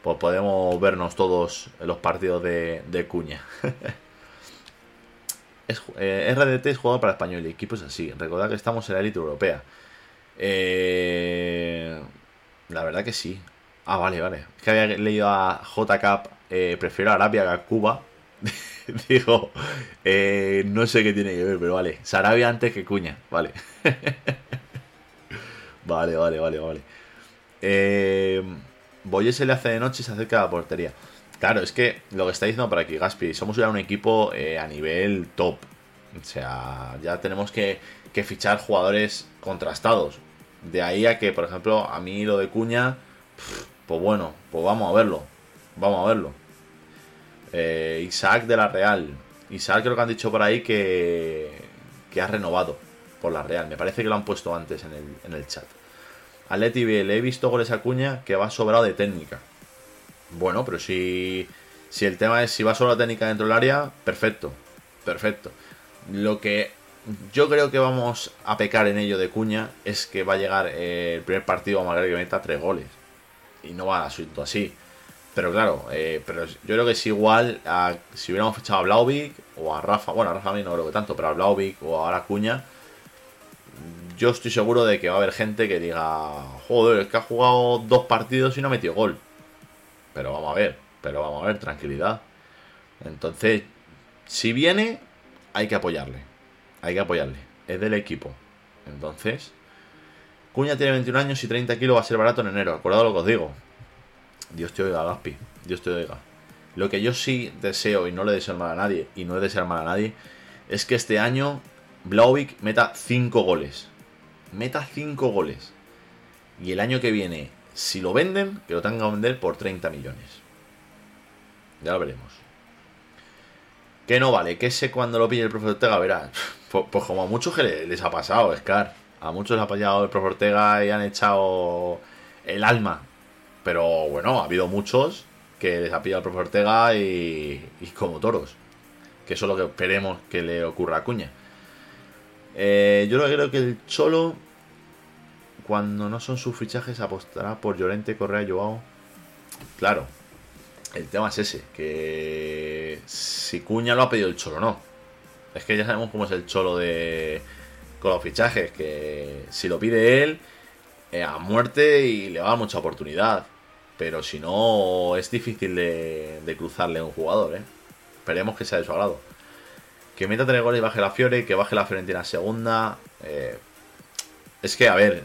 pues podemos vernos todos los partidos de, Cuña. es, eh, RDT es jugador para español y equipo es así. Recordad que estamos en la élite europea. Eh, la verdad que sí. Ah, vale, vale. Es que había leído a JCap, eh, prefiero Arabia que a Cuba. Digo, eh, no sé qué tiene que ver, pero vale. Sarabia antes que Cuña, vale. vale, vale, vale, vale. Eh, Boye se le hace de noche y se acerca a la portería. Claro, es que lo que está diciendo por aquí Gaspi, somos ya un equipo eh, a nivel top. O sea, ya tenemos que, fichar jugadores contrastados. De ahí a que, por ejemplo, a mí lo de Cuña, pues bueno, pues vamos a verlo. Vamos a verlo. Eh, Isaac de la Real. Isaac creo que han dicho por ahí que, que ha renovado por la Real. Me parece que lo han puesto antes en el, en el chat. Atleti le he visto goles a Cuña que va sobrado de técnica. Bueno, pero si, si el tema es si va sobrado de técnica dentro del área, perfecto. Perfecto. Lo que yo creo que vamos a pecar en ello de Cuña es que va a llegar el primer partido a Magre que meta tres goles. Y no va a asunto así. Pero claro, eh, pero yo creo que es igual si hubiéramos fichado a Blauvik o a Rafa. Bueno, a Rafa a mí no creo que tanto, pero a Blauvik o ahora a Cuña. Yo estoy seguro de que va a haber gente que diga, joder, es que ha jugado dos partidos y no ha metido gol. Pero vamos a ver, pero vamos a ver, tranquilidad. Entonces, si viene, hay que apoyarle. Hay que apoyarle. Es del equipo. Entonces, Cuña tiene 21 años y 30 kilos va a ser barato en enero. Acordado lo que os digo. Dios te oiga, Gaspi. Dios te oiga. Lo que yo sí deseo, y no le deseo mal a nadie, y no he deseado mal a nadie, es que este año Blauvik meta 5 goles. Meta 5 goles. Y el año que viene, si lo venden, que lo tengan que vender por 30 millones. Ya lo veremos. Que no vale, que sé cuando lo pille el profesor Ortega, verás. Pues, pues, como a muchos que les ha pasado, Scar. A muchos les ha apoyado el profesor Ortega y han echado el alma pero bueno, ha habido muchos que les ha pillado el profesor Ortega y, y, como toros. Que eso es lo que esperemos que le ocurra a Cuña. Eh, yo creo que el Cholo, cuando no son sus fichajes, apostará por Llorente, Correa, Joao. Claro, el tema es ese, que si Cuña lo ha pedido el Cholo no. Es que ya sabemos cómo es el Cholo de con los fichajes, que si lo pide él, eh, a muerte y le va a dar mucha oportunidad. Pero si no, es difícil de, cruzarle a un jugador, ¿eh? Esperemos que sea de su agrado. Que meta tres goles y baje la Fiore, que baje la Fiorentina segunda. Eh, es que, a ver,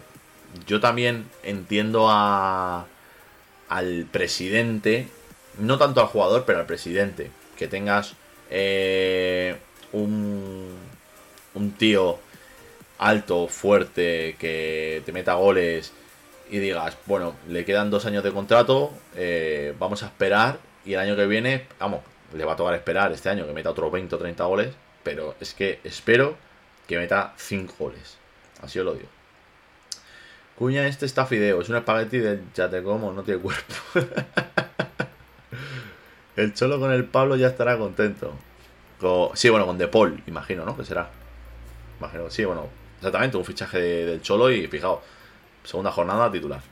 yo también entiendo a, al presidente, no tanto al jugador, pero al presidente. Que tengas eh, un, un tío alto, fuerte, que te meta goles y digas, bueno, le quedan dos años de contrato, eh, vamos a esperar y el año que viene, vamos, le va a tocar esperar este año que meta otros 20 o 30 goles, pero es que espero que meta 5 goles. Así os lo digo. Cuña, este está fideo, es un espagueti de ya te como, no tiene cuerpo. el Cholo con el Pablo ya estará contento. sí, bueno, con De Paul, imagino, ¿no? Que será. Imagino, sí, bueno, exactamente, un fichaje del Cholo y fijaos Segunda jornada titular.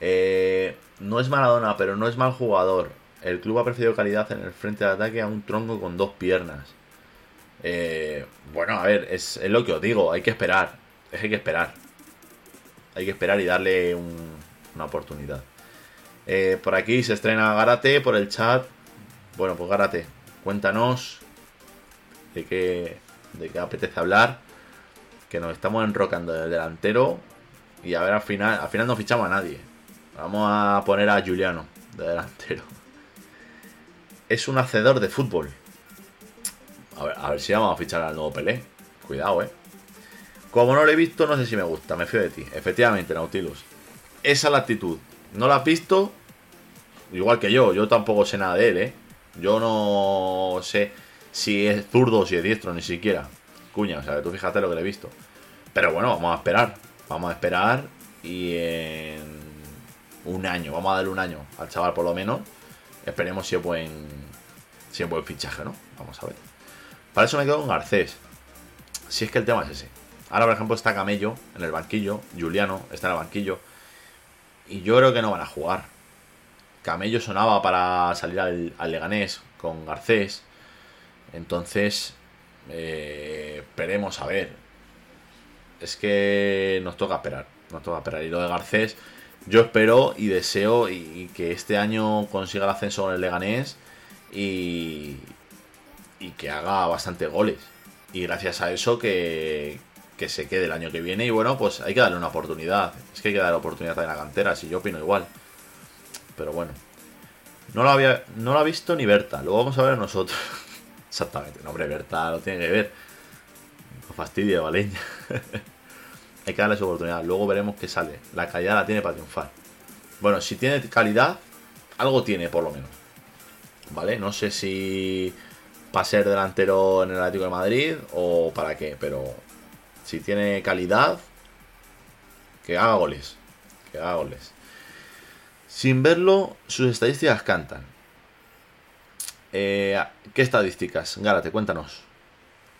Eh, no es Maradona, pero no es mal jugador. El club ha preferido calidad en el frente de ataque a un tronco con dos piernas. Eh, bueno, a ver, es, lo que os digo, hay que esperar. Es que hay que esperar. Hay que esperar y darle una oportunidad. Eh, por aquí se estrena Garate por el chat. Bueno, pues Garate, cuéntanos de qué, de qué apetece hablar. Que nos estamos enrocando del delantero y a ver, al final, al final no fichamos a nadie. Vamos a poner a Juliano de delantero. Es un hacedor de fútbol. A ver, a ver si vamos a fichar al nuevo Pelé. Cuidado, eh. Como no lo he visto, no sé si me gusta. Me fío de ti. Efectivamente, Nautilus. Esa es la actitud. No la has visto. Igual que yo. Yo tampoco sé nada de él, eh. Yo no sé si es zurdo o si es diestro, ni siquiera. Cuña, o sea, tú fíjate lo que le he visto. Pero bueno, vamos a esperar. Vamos a esperar y en un año, vamos a darle un año al chaval por lo menos. Esperemos si es buen, si es buen fichaje, ¿no? Vamos a ver. Para eso me quedo con Garcés. Si es que el tema es ese. Ahora, por ejemplo, está Camello en el banquillo. Juliano está en el banquillo. Y yo creo que no van a jugar. Camello sonaba para salir al, Leganés con Garcés. Entonces, eh, esperemos a ver. Es que nos toca esperar. Nos toca esperar. Y lo de Garcés, yo espero y deseo y, que este año consiga el ascenso en el Leganés y, y que haga bastante goles. Y gracias a eso que, se quede el año que viene. Y bueno, pues hay que darle una oportunidad. Es que hay que darle oportunidad a la cantera, si yo opino igual. Pero bueno. No lo, había, no lo ha visto ni Berta, lo vamos a ver nosotros. Exactamente, no, hombre, Berta lo tiene que ver. No fastidia, Valeña. Hay que darle su oportunidad. Luego veremos qué sale. La calidad la tiene para triunfar. Bueno, si tiene calidad, algo tiene por lo menos. ¿Vale? No sé si para ser delantero en el Atlético de Madrid o para qué, pero si tiene calidad, que haga goles. Que haga goles. Sin verlo, sus estadísticas cantan. Eh, ¿Qué estadísticas? Gárate, cuéntanos.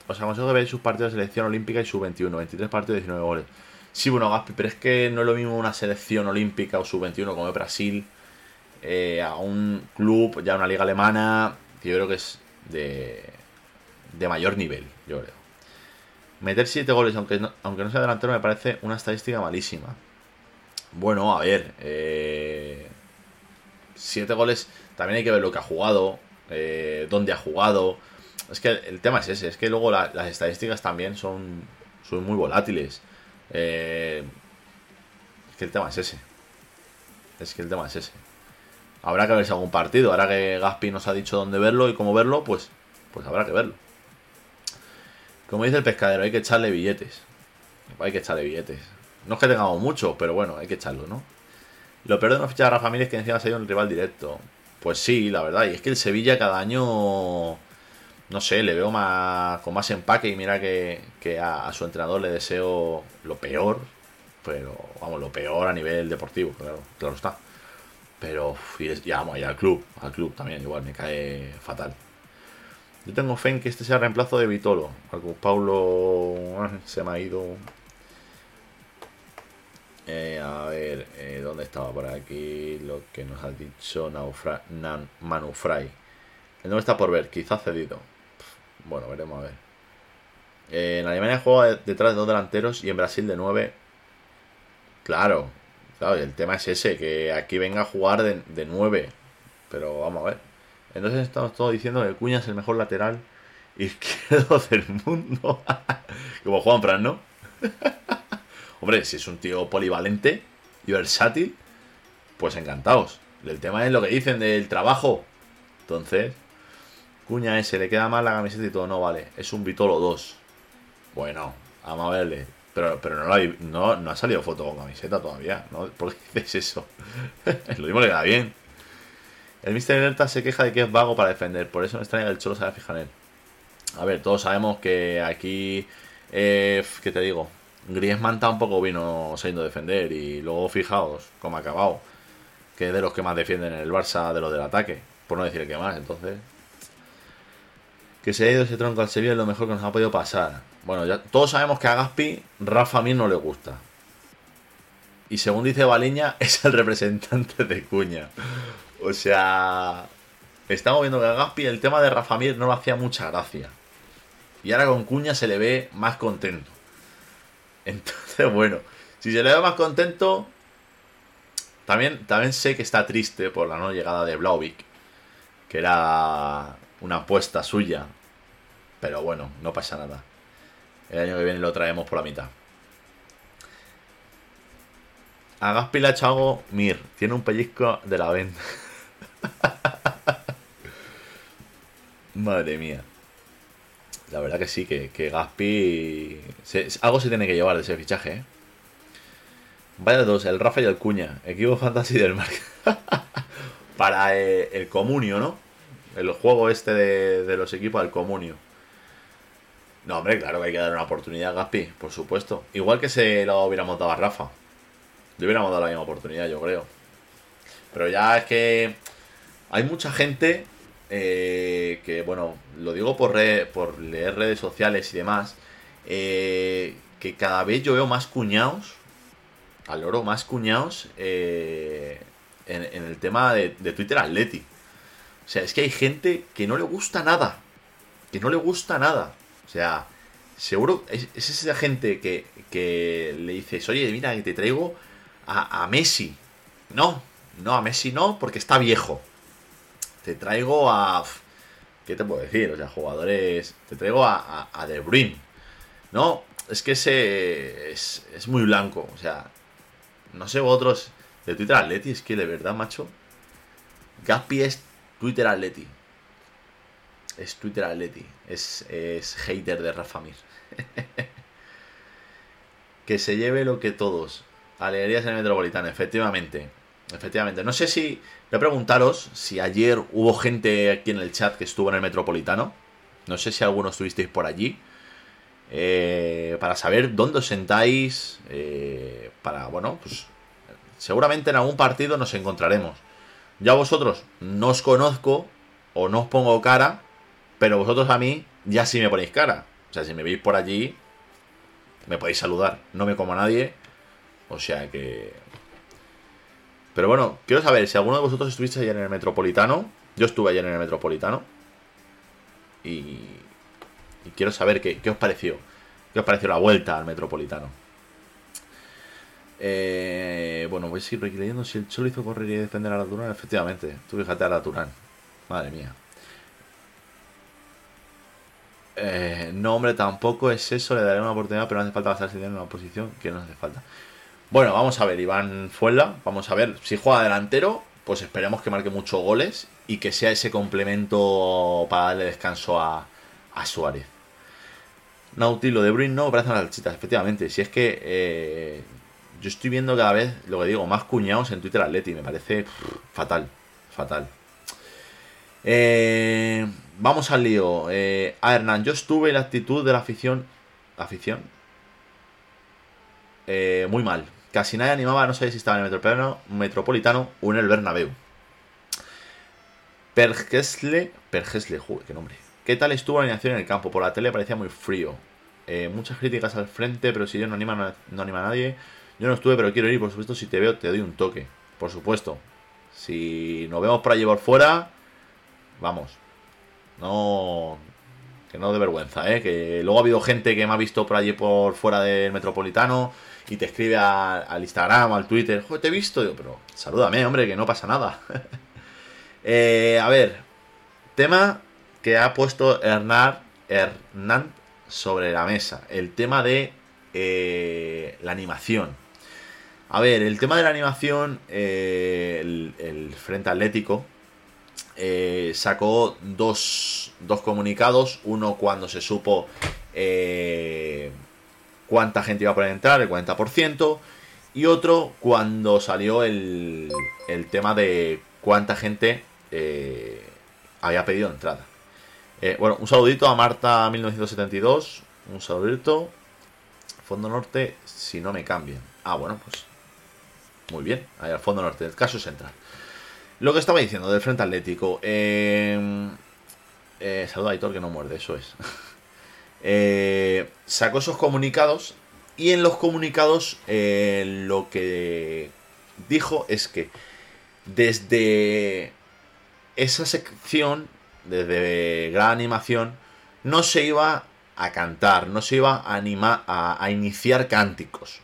Os aconsejo que veáis sus partidos de selección olímpica y sub-21, 23 partidos, 19 goles. Sí, bueno, Gaspi, pero es que no es lo mismo una selección olímpica o sub-21 como de Brasil eh, a un club, ya una liga alemana, yo creo que es de, de mayor nivel, yo creo. Meter 7 goles, aunque no, aunque no sea delantero, me parece una estadística malísima. Bueno, a ver, 7 eh, goles, también hay que ver lo que ha jugado, eh, dónde ha jugado. Es que el tema es ese, es que luego las estadísticas también son, son muy volátiles. Eh, es que el tema es ese. Es que el tema es ese. Habrá que verse algún partido. Ahora que Gaspi nos ha dicho dónde verlo y cómo verlo, pues, pues habrá que verlo. Como dice el pescadero, hay que echarle billetes. Hay que echarle billetes. No es que tengamos mucho, pero bueno, hay que echarlo, ¿no? Lo peor de no fichar a Rafa es que encima ha ido un rival directo. Pues sí, la verdad. Y es que el Sevilla cada año, no sé, le veo más con más empaque y mira que, a, su entrenador le deseo lo peor. Pero, vamos, lo peor a nivel deportivo, claro, claro está. Pero, ya vamos, ya al club, al club también, igual, me cae fatal. Yo tengo fe en que este sea el reemplazo de Vitolo. Marcos Paulo ah, se me ha ido eh, a ver, eh, ¿dónde estaba por aquí? Lo que nos ha dicho Naufra Nan Manufray. El nombre está por ver, quizás cedido. Bueno, veremos a ver. Eh, en Alemania juega detrás de dos delanteros y en Brasil de nueve. Claro, claro, el tema es ese, que aquí venga a jugar de, de nueve. Pero vamos a ver. Entonces estamos todos diciendo que Cuña es el mejor lateral izquierdo del mundo. Como Juan Fran, ¿no? Hombre, si es un tío polivalente y versátil, pues encantados. El tema es lo que dicen del trabajo. Entonces, Cuña ese, le queda mal la camiseta y todo. No, vale, es un Vitolo 2. Bueno, vamos a verle. Pero, pero no, no, ha salido foto con camiseta todavía. ¿no? ¿Por qué dices eso? lo mismo le queda bien. El Mr. Alerta se queja de que es vago para defender. Por eso me extraña que el Cholo se haya fijar en él. A ver, todos sabemos que aquí... Eh, ¿Qué te digo? Griezmann tampoco vino saliendo a defender y luego fijaos cómo ha acabado. Que es de los que más defienden en el Barça de los del ataque. Por no decir que más, entonces. Que se ha ido ese tronco al Sevilla es lo mejor que nos ha podido pasar. Bueno, ya todos sabemos que a Gaspi Rafa mí no le gusta. Y según dice Baleña, es el representante de Cuña. O sea, estamos viendo que a Gaspi el tema de Rafa Mir no le hacía mucha gracia. Y ahora con Cuña se le ve más contento. Entonces, bueno, si se le ve más contento, también, también sé que está triste por la no llegada de Blauvik, que era una apuesta suya. Pero bueno, no pasa nada. El año que viene lo traemos por la mitad. A Gaspi le ha algo Mir. Tiene un pellizco de la venta. Madre mía. La verdad que sí, que, que Gaspi. algo se tiene que llevar de ese fichaje, ¿eh? Vaya dos, el Rafa y el Cuña. Equipo fantasy del marca. Para eh, el comunio, ¿no? El juego este de, de, los equipos del comunio. No, hombre, claro que hay que dar una oportunidad a Gaspi, por supuesto. Igual que se lo hubiéramos dado a Rafa. Le hubiéramos dado la misma oportunidad, yo creo. Pero ya es que hay mucha gente eh, que, bueno, lo digo por, por leer redes sociales y demás, eh, que cada vez yo veo más cuñados, al oro, más cuñados eh, en, el tema de, Twitter Atleti. O sea, es que hay gente que no le gusta nada. Que no le gusta nada. Sea, seguro es, esa gente que, que, le dices, oye, mira, te traigo a, a Messi. No, no, a Messi no, porque está viejo te traigo a... ¿Qué te puedo decir? O sea, jugadores... Te traigo a, a, De Bruyne. No, es que ese es, es muy blanco. O sea, no sé vosotros de Twitter Atleti, es que de verdad, macho. Gaspi es Twitter Atleti. Es Twitter Atleti. Es, es hater de Rafa Mir. que se lleve lo que todos. Alegrías en el Metropolitano, efectivamente. Efectivamente. No sé si. Voy a preguntaros si ayer hubo gente aquí en el chat que estuvo en el Metropolitano. No sé si alguno estuvisteis por allí. Eh, para saber dónde os sentáis. Eh, para, bueno, pues. Seguramente en algún partido nos encontraremos. Ya vosotros no os conozco o no os pongo cara. Pero vosotros a mí ya sí me ponéis cara. O sea, si me veis por allí, me podéis saludar. No me como a nadie. O sea que pero bueno, quiero saber si alguno de vosotros estuviste ayer en el Metropolitano. Yo estuve ayer en el Metropolitano. Y, y quiero saber qué, os pareció. ¿Qué os pareció la vuelta al Metropolitano? Eh, bueno, voy a seguir leyendo si el Cholo hizo correr y defender a la Turán. Efectivamente, tú fíjate a la Turán. Madre mía. Eh, no, hombre, tampoco es eso. Le daré una oportunidad, pero no hace falta basarse en una posición que no hace falta. Bueno, vamos a ver, Iván Fuela, vamos a ver, si juega delantero, pues esperemos que marque muchos goles y que sea ese complemento para darle descanso a, a Suárez. Nautilo de Bruin no, parece una salchitas, efectivamente. Si es que eh, yo estoy viendo cada vez, lo que digo, más cuñados en Twitter Atleti, me parece fatal, fatal. Eh, vamos al lío. Eh, a Hernán, yo estuve en la actitud de la afición. ¿Afición? muy mal. Casi nadie animaba, no sé si estaba en el Metropolitano, Metropolitano o en el Bernabéu. Pergesle, Pergesle, joder, qué nombre. ¿Qué tal estuvo la animación en el campo? Por la tele parecía muy frío. Eh, muchas críticas al frente, pero si yo no anima, no anima a nadie. Yo no estuve, pero quiero ir, por supuesto, si te veo te doy un toque. Por supuesto. Si nos vemos por allí por fuera, vamos. No... Que no de vergüenza, ¿eh? Que luego ha habido gente que me ha visto por allí por fuera del Metropolitano y te escribe al Instagram, al Twitter, Joder, te he visto, pero salúdame, hombre, que no pasa nada. Eh, a ver, tema que ha puesto Hernán, Hernán sobre la mesa, el tema de eh, la animación. A ver, el tema de la animación, eh, el, Frente Atlético sacó dos, dos, comunicados, uno cuando se supo cuánta gente iba a poder entrar, el 40%, y otro cuando salió el, el tema de cuánta gente eh, había pedido entrada. Eh, bueno, un saludito a Marta1972, un saludito. Fondo Norte, si no me cambian. Ah, bueno, pues muy bien, ahí al Fondo Norte, el caso central. Lo que estaba diciendo del Frente Atlético. Eh, eh, a Aitor que no muerde, eso es. Eh, sacó esos comunicados y en los comunicados eh, lo que dijo es que desde esa sección, desde gran animación, no se iba a cantar, no se iba a, animar, a, iniciar cánticos,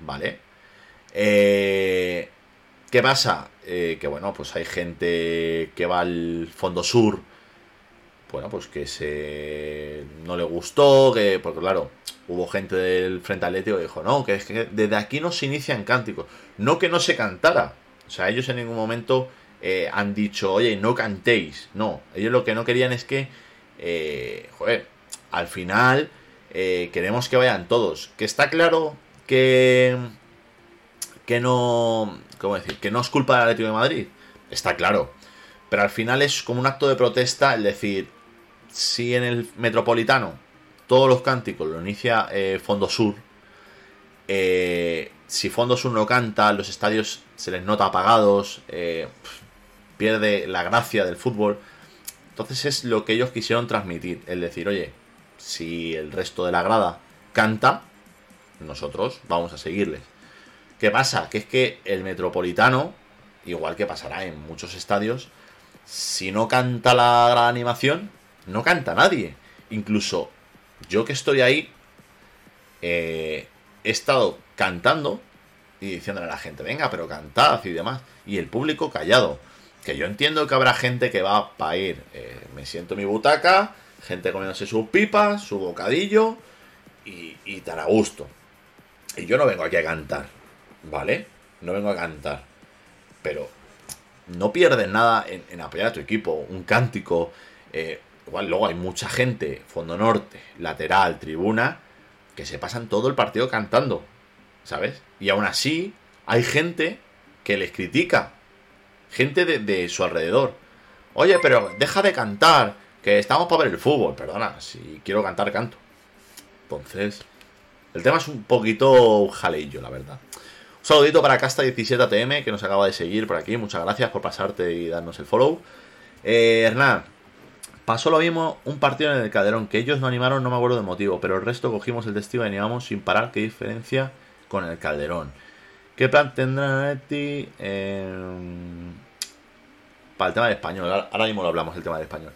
¿vale? Eh, ¿Qué pasa? que bueno, pues hay gente que va al fondo sur bueno, pues que se no le gustó, que porque claro, hubo gente del Frente Atlético que dijo, no, que es que desde aquí no se inician cánticos, no que no se cantara, o sea, ellos en ningún momento eh, han dicho, oye, no cantéis, no, ellos lo que no querían es que, eh, joder, al final eh, queremos que vayan todos. Que está claro que que no, ¿cómo decir? Que no es culpa del Atlético de Madrid. Está claro. Pero al final es como un acto de protesta el decir, si en el Metropolitano todos los cánticos lo inicia eh, Fondo Sur, eh, si Fondo Sur no canta, los estadios se les nota apagados, eh, pierde la gracia del fútbol. Entonces es lo que ellos quisieron transmitir, el decir, oye, si el resto de la grada canta, nosotros vamos a seguirles. ¿Qué pasa? Que es que el Metropolitano, igual que pasará en muchos estadios, si no canta la gran animación, no canta nadie. Incluso yo que estoy ahí, eh, he estado cantando y diciéndole a la gente, venga, pero cantad y demás. Y el público callado. Que yo entiendo que habrá gente que va para ir, eh, me siento en mi butaca, gente comiéndose sus pipas, su bocadillo y, y a gusto. Y yo no vengo aquí a cantar, ¿vale? No vengo a cantar. Pero no pierdes nada en, apoyar a tu equipo. Un cántico. Eh, igual luego hay mucha gente, fondo norte, lateral, tribuna, que se pasan todo el partido cantando. ¿Sabes? Y aún así, hay gente que les critica. Gente de, de su alrededor. Oye, pero deja de cantar, que estamos para ver el fútbol. Perdona, si quiero cantar, canto. Entonces, el tema es un poquito jaleillo, la verdad. Saludito para Casta17ATM que nos acaba de seguir por aquí. Muchas gracias por pasarte y darnos el follow. Eh, Hernán, pasó lo mismo un partido en el Calderón, que ellos no animaron, no me acuerdo del motivo, pero el resto cogimos el testigo y animamos sin parar. ¿Qué diferencia con el Calderón? ¿Qué plan tendrá Neti para el tema del español? Ahora mismo lo hablamos, el tema del español.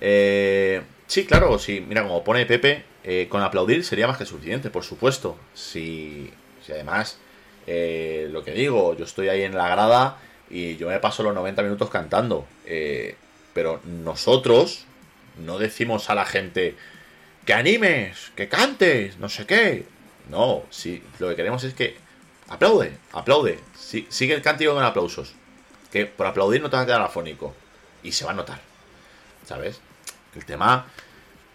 Eh, sí, claro, sí. Mira, como pone Pepe, eh, con aplaudir sería más que suficiente, por supuesto. Si, si además eh, lo que digo, yo estoy ahí en la grada y yo me paso los 90 minutos cantando. Eh, pero nosotros no decimos a la gente que animes, que cantes, no sé qué. No, si lo que queremos es que aplaude, aplaude. sigue el cántico con aplausos. Que por aplaudir no te va a quedar afónico. Y se va a notar. ¿Sabes? El tema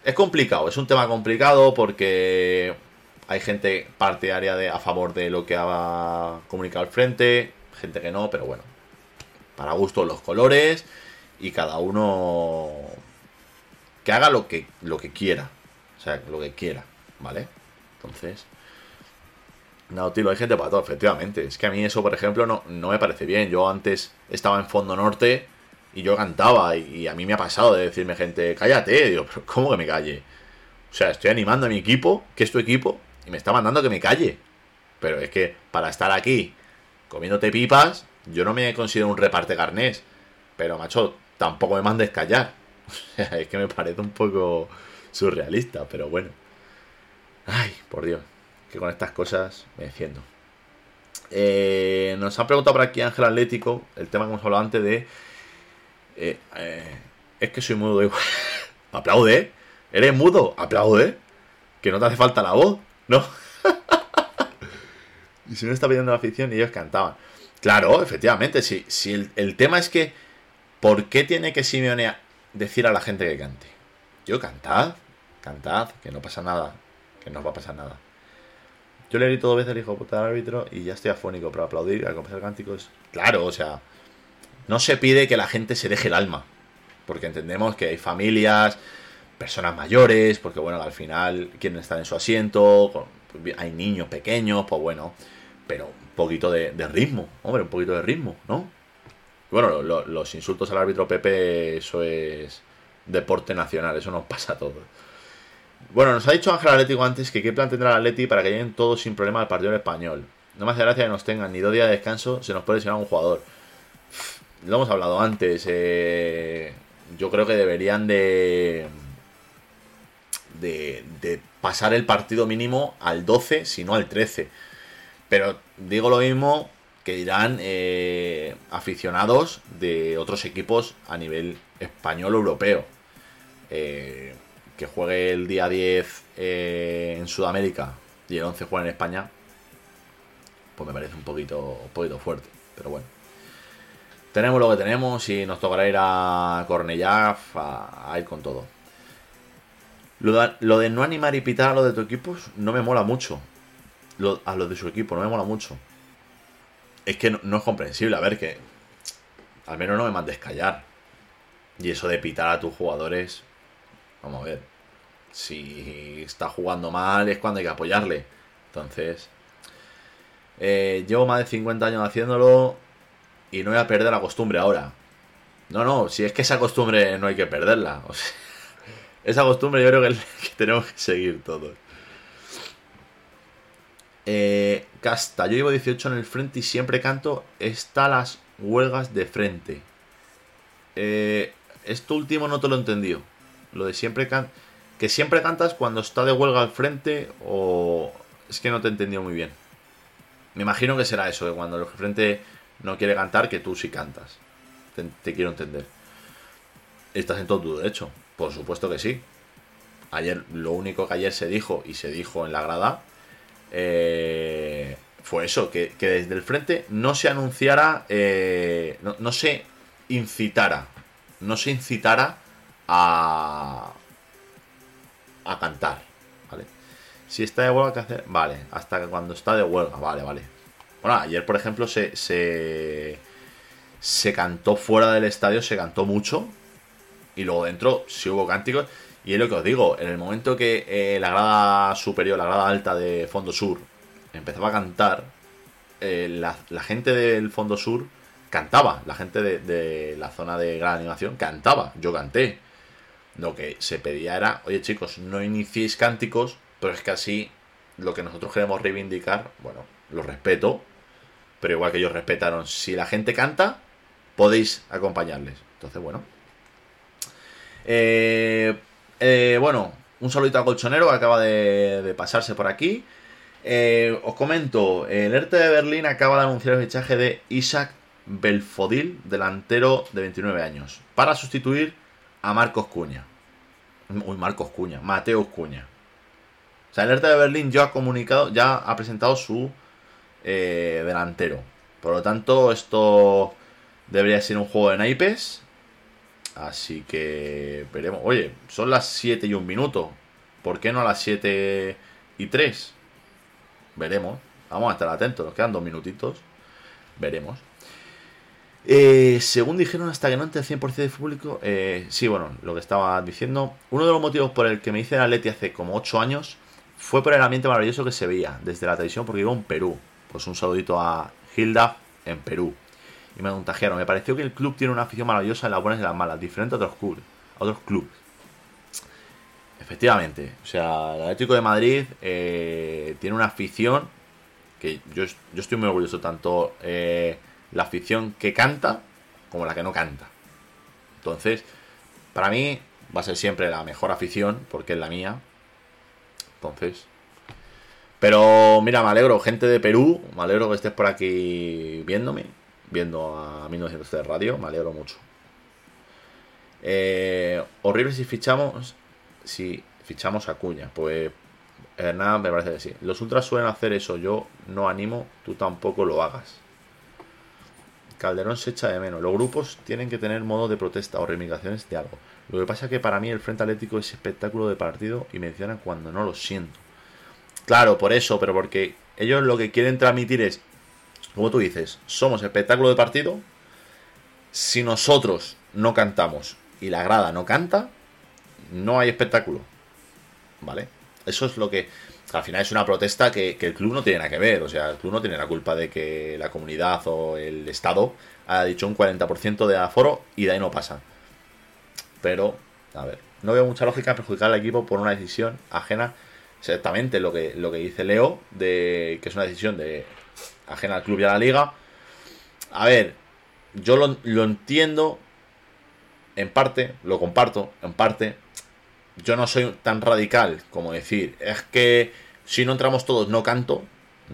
es complicado, es un tema complicado porque hay gente partidaria de, a favor de lo que ha comunicado el frente, gente que no, pero bueno, para gusto los colores y cada uno que haga lo que, lo que quiera, o sea, lo que quiera, ¿vale? Entonces, no, tío, hay gente para todo, efectivamente. Es que a mí eso, por ejemplo, no, no me parece bien. Yo antes estaba en Fondo Norte y yo cantaba y, a mí me ha pasado de decirme gente, cállate, digo, pero ¿cómo que me calle? O sea, estoy animando a mi equipo, que es tu equipo, y me está mandando que me calle. Pero es que para estar aquí comiéndote pipas, yo no me considero un reparte carnés. Pero, macho, tampoco me mandes callar. Es que me parece un poco surrealista, pero bueno. Ay, por Dios, que con estas cosas me defiendo. Eh, nos han preguntado por aquí Ángel Atlético, el tema que hemos hablado antes de... Eh, eh, es que soy mudo igual. Aplaude, eres mudo, aplaude. Que no te hace falta la voz. ¿No? y si no está pidiendo la afición, y ellos cantaban. Claro, efectivamente, si, si el, tema es que, ¿por qué tiene que Simeone decir a la gente que cante? Yo, cantad, cantad, que no pasa nada, que no va a pasar nada. Yo le grito dos veces al hijo puta del árbitro y ya estoy afónico, pero aplaudir, al compensar cánticos. Claro, o sea, no se pide que la gente se deje el alma, porque entendemos que hay familias, personas mayores, porque bueno, al final quieren estar en su asiento, hay niños pequeños, pues bueno, pero un poquito de, ritmo, hombre, un poquito de ritmo, ¿no? Bueno, los insultos al árbitro Pepe, eso es deporte nacional, eso nos pasa a todos. Bueno, nos ha dicho Ángel Atlético antes que qué plan tendrá el Atleti para que lleguen todos sin problema al partido español. No me hace gracia que nos tengan ni dos días de descanso, se nos puede lesionar un jugador. Lo hemos hablado antes. Eh, yo creo que deberían de de, pasar el partido mínimo al 12, si no al 13. Pero digo lo mismo que dirán eh, aficionados de otros equipos a nivel español o europeo. Eh, que juegue el día 10 eh, en Sudamérica y el 11 juega en España, pues me parece un poquito, un poquito fuerte. Pero bueno. Tenemos lo que tenemos y nos tocará ir a Cornellá a ir con todo. Lo de, no animar y pitar a los de tu equipo no me mola mucho. a los de su equipo, no me mola mucho. Es que no, es comprensible. A ver, que al menos no me mandes callar. Y eso de pitar a tus jugadores, vamos a ver. Si está jugando mal es cuando hay que apoyarle. Entonces, eh, llevo más de 50 años haciéndolo y no voy a perder la costumbre ahora. No, no, si es que esa costumbre no hay que perderla. O sea, esa costumbre yo creo que, tenemos que seguir todos. Eh, casta, yo llevo 18 en el frente y siempre canto está las huelgas de frente. Eh, esto último no te lo he entendido. Lo de siempre can que siempre cantas cuando está de huelga al frente o es que no te he entendido muy bien. Me imagino que será eso, que cuando el frente no quiere cantar, que tú sí cantas. Te, quiero entender. Estás en todo tu derecho. Por supuesto que sí. Ayer, lo único que ayer se dijo y se dijo en la grada eh, fue eso, que, desde el frente no se anunciara, eh, no, se incitara, no se incitara a, a cantar, ¿vale? Si está de huelga, ¿qué hacer? Vale, hasta cuando está de huelga, vale, vale. Bueno, ayer, por ejemplo, se, se, se cantó fuera del estadio, se cantó mucho, y luego dentro sí hubo cánticos. Y es lo que os digo, en el momento que eh, la grada superior, la grada alta de Fondo Sur, empezaba a cantar, eh, la, gente del Fondo Sur cantaba, la gente de, la zona de gran animación cantaba, yo canté. Lo que se pedía era, oye chicos, no iniciéis cánticos, pero es que así lo que nosotros queremos reivindicar, bueno, lo respeto, pero igual que ellos respetaron, si la gente canta, podéis acompañarles. Entonces, bueno, eh, eh, bueno, un saludito a Colchonero que acaba de, pasarse por aquí. Eh, os comento, el ERTE de Berlín acaba de anunciar el fichaje de Isaac Belfodil, delantero de 29 años, para sustituir a Marcos Cuña. Uy, Marcos Cuña, Mateus Cuña. O sea, el ERTE de Berlín ya ha comunicado, ya ha presentado su delantero. Por lo tanto, esto debería ser un juego de naipes. Así que veremos. Oye, son las 7 y un minuto. ¿Por qué no a las 7 y 3? Veremos. Vamos a estar atentos. Nos quedan dos minutitos. Veremos. Eh, según dijeron, hasta que no entre el 100% de público. Eh, sí, bueno, lo que estaba diciendo. Uno de los motivos por el que me hice el Atleti hace como 8 años fue por el ambiente maravilloso que se veía desde la televisión porque iba en Perú. Pues un saludito a Hilda en Perú y me contagiaron. Me pareció que el club tiene una afición maravillosa en las buenas y las malas, diferente a otros clubes. otros clubes. Efectivamente, o sea, el Atlético de Madrid eh, tiene una afición que yo, yo estoy muy orgulloso, tanto eh, la afición que canta como la que no canta. Entonces, para mí va a ser siempre la mejor afición, porque es la mía. Entonces, pero mira, me alegro, gente de Perú, me alegro que estés por aquí viéndome viendo a 1903 Radio, me alegro mucho. Eh, horrible si fichamos si fichamos a Cuña, pues Hernán me parece que sí. Los ultras suelen hacer eso, yo no animo, tú tampoco lo hagas. Calderón se echa de menos. Los grupos tienen que tener modo de protesta o reivindicaciones de algo. Lo que pasa es que para mí el Frente Atlético es espectáculo de partido y mencionan cuando no lo siento. Claro, por eso, pero porque ellos lo que quieren transmitir es como tú dices, somos espectáculo de partido. Si nosotros no cantamos y la grada no canta, no hay espectáculo. ¿Vale? Eso es lo que. Al final es una protesta que, el club no tiene nada que ver. O sea, el club no tiene la culpa de que la comunidad o el Estado haya dicho un 40% de aforo y de ahí no pasa. Pero, a ver, no veo mucha lógica en perjudicar al equipo por una decisión ajena. Exactamente lo que, lo que dice Leo, de que es una decisión de ajena al club y a la liga. A ver, yo lo, entiendo en parte, lo comparto en parte. Yo no soy tan radical como decir, es que si no entramos todos no canto.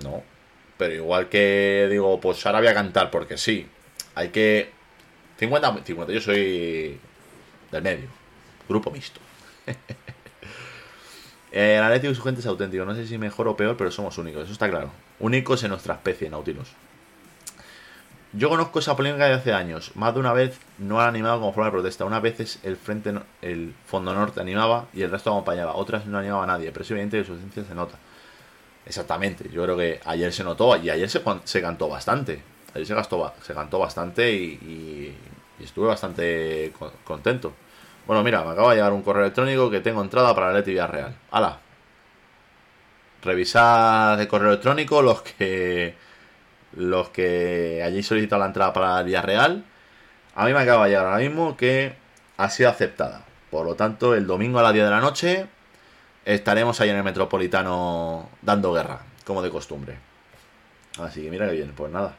No. Pero igual que digo, pues ahora voy a cantar porque sí. Hay que... 50, 50, yo soy del medio. Grupo mixto. El Atlético y su gente es auténtico. No sé si mejor o peor, pero somos únicos. Eso está claro. Únicos en nuestra especie, Nautilus. Yo conozco esa polémica de hace años. Más de una vez no han animado como forma de protesta. Una vez el frente, el Fondo Norte animaba y el resto acompañaba. Otras no animaba a nadie. Pero es evidente que su ausencia se nota. Exactamente. Yo creo que ayer se notó y ayer se, se cantó bastante. Ayer se, gastó, se cantó bastante y, estuve bastante contento. Bueno, mira, me acaba de llegar un correo electrónico que tengo entrada para la Leti Real. ¡Hala! Revisad el correo electrónico los que los que allí solicitan la entrada para el Real. A mí me acaba de llegar ahora mismo que ha sido aceptada. Por lo tanto, el domingo a las 10 de la noche estaremos ahí en el Metropolitano dando guerra, como de costumbre. Así que mira que bien, pues nada.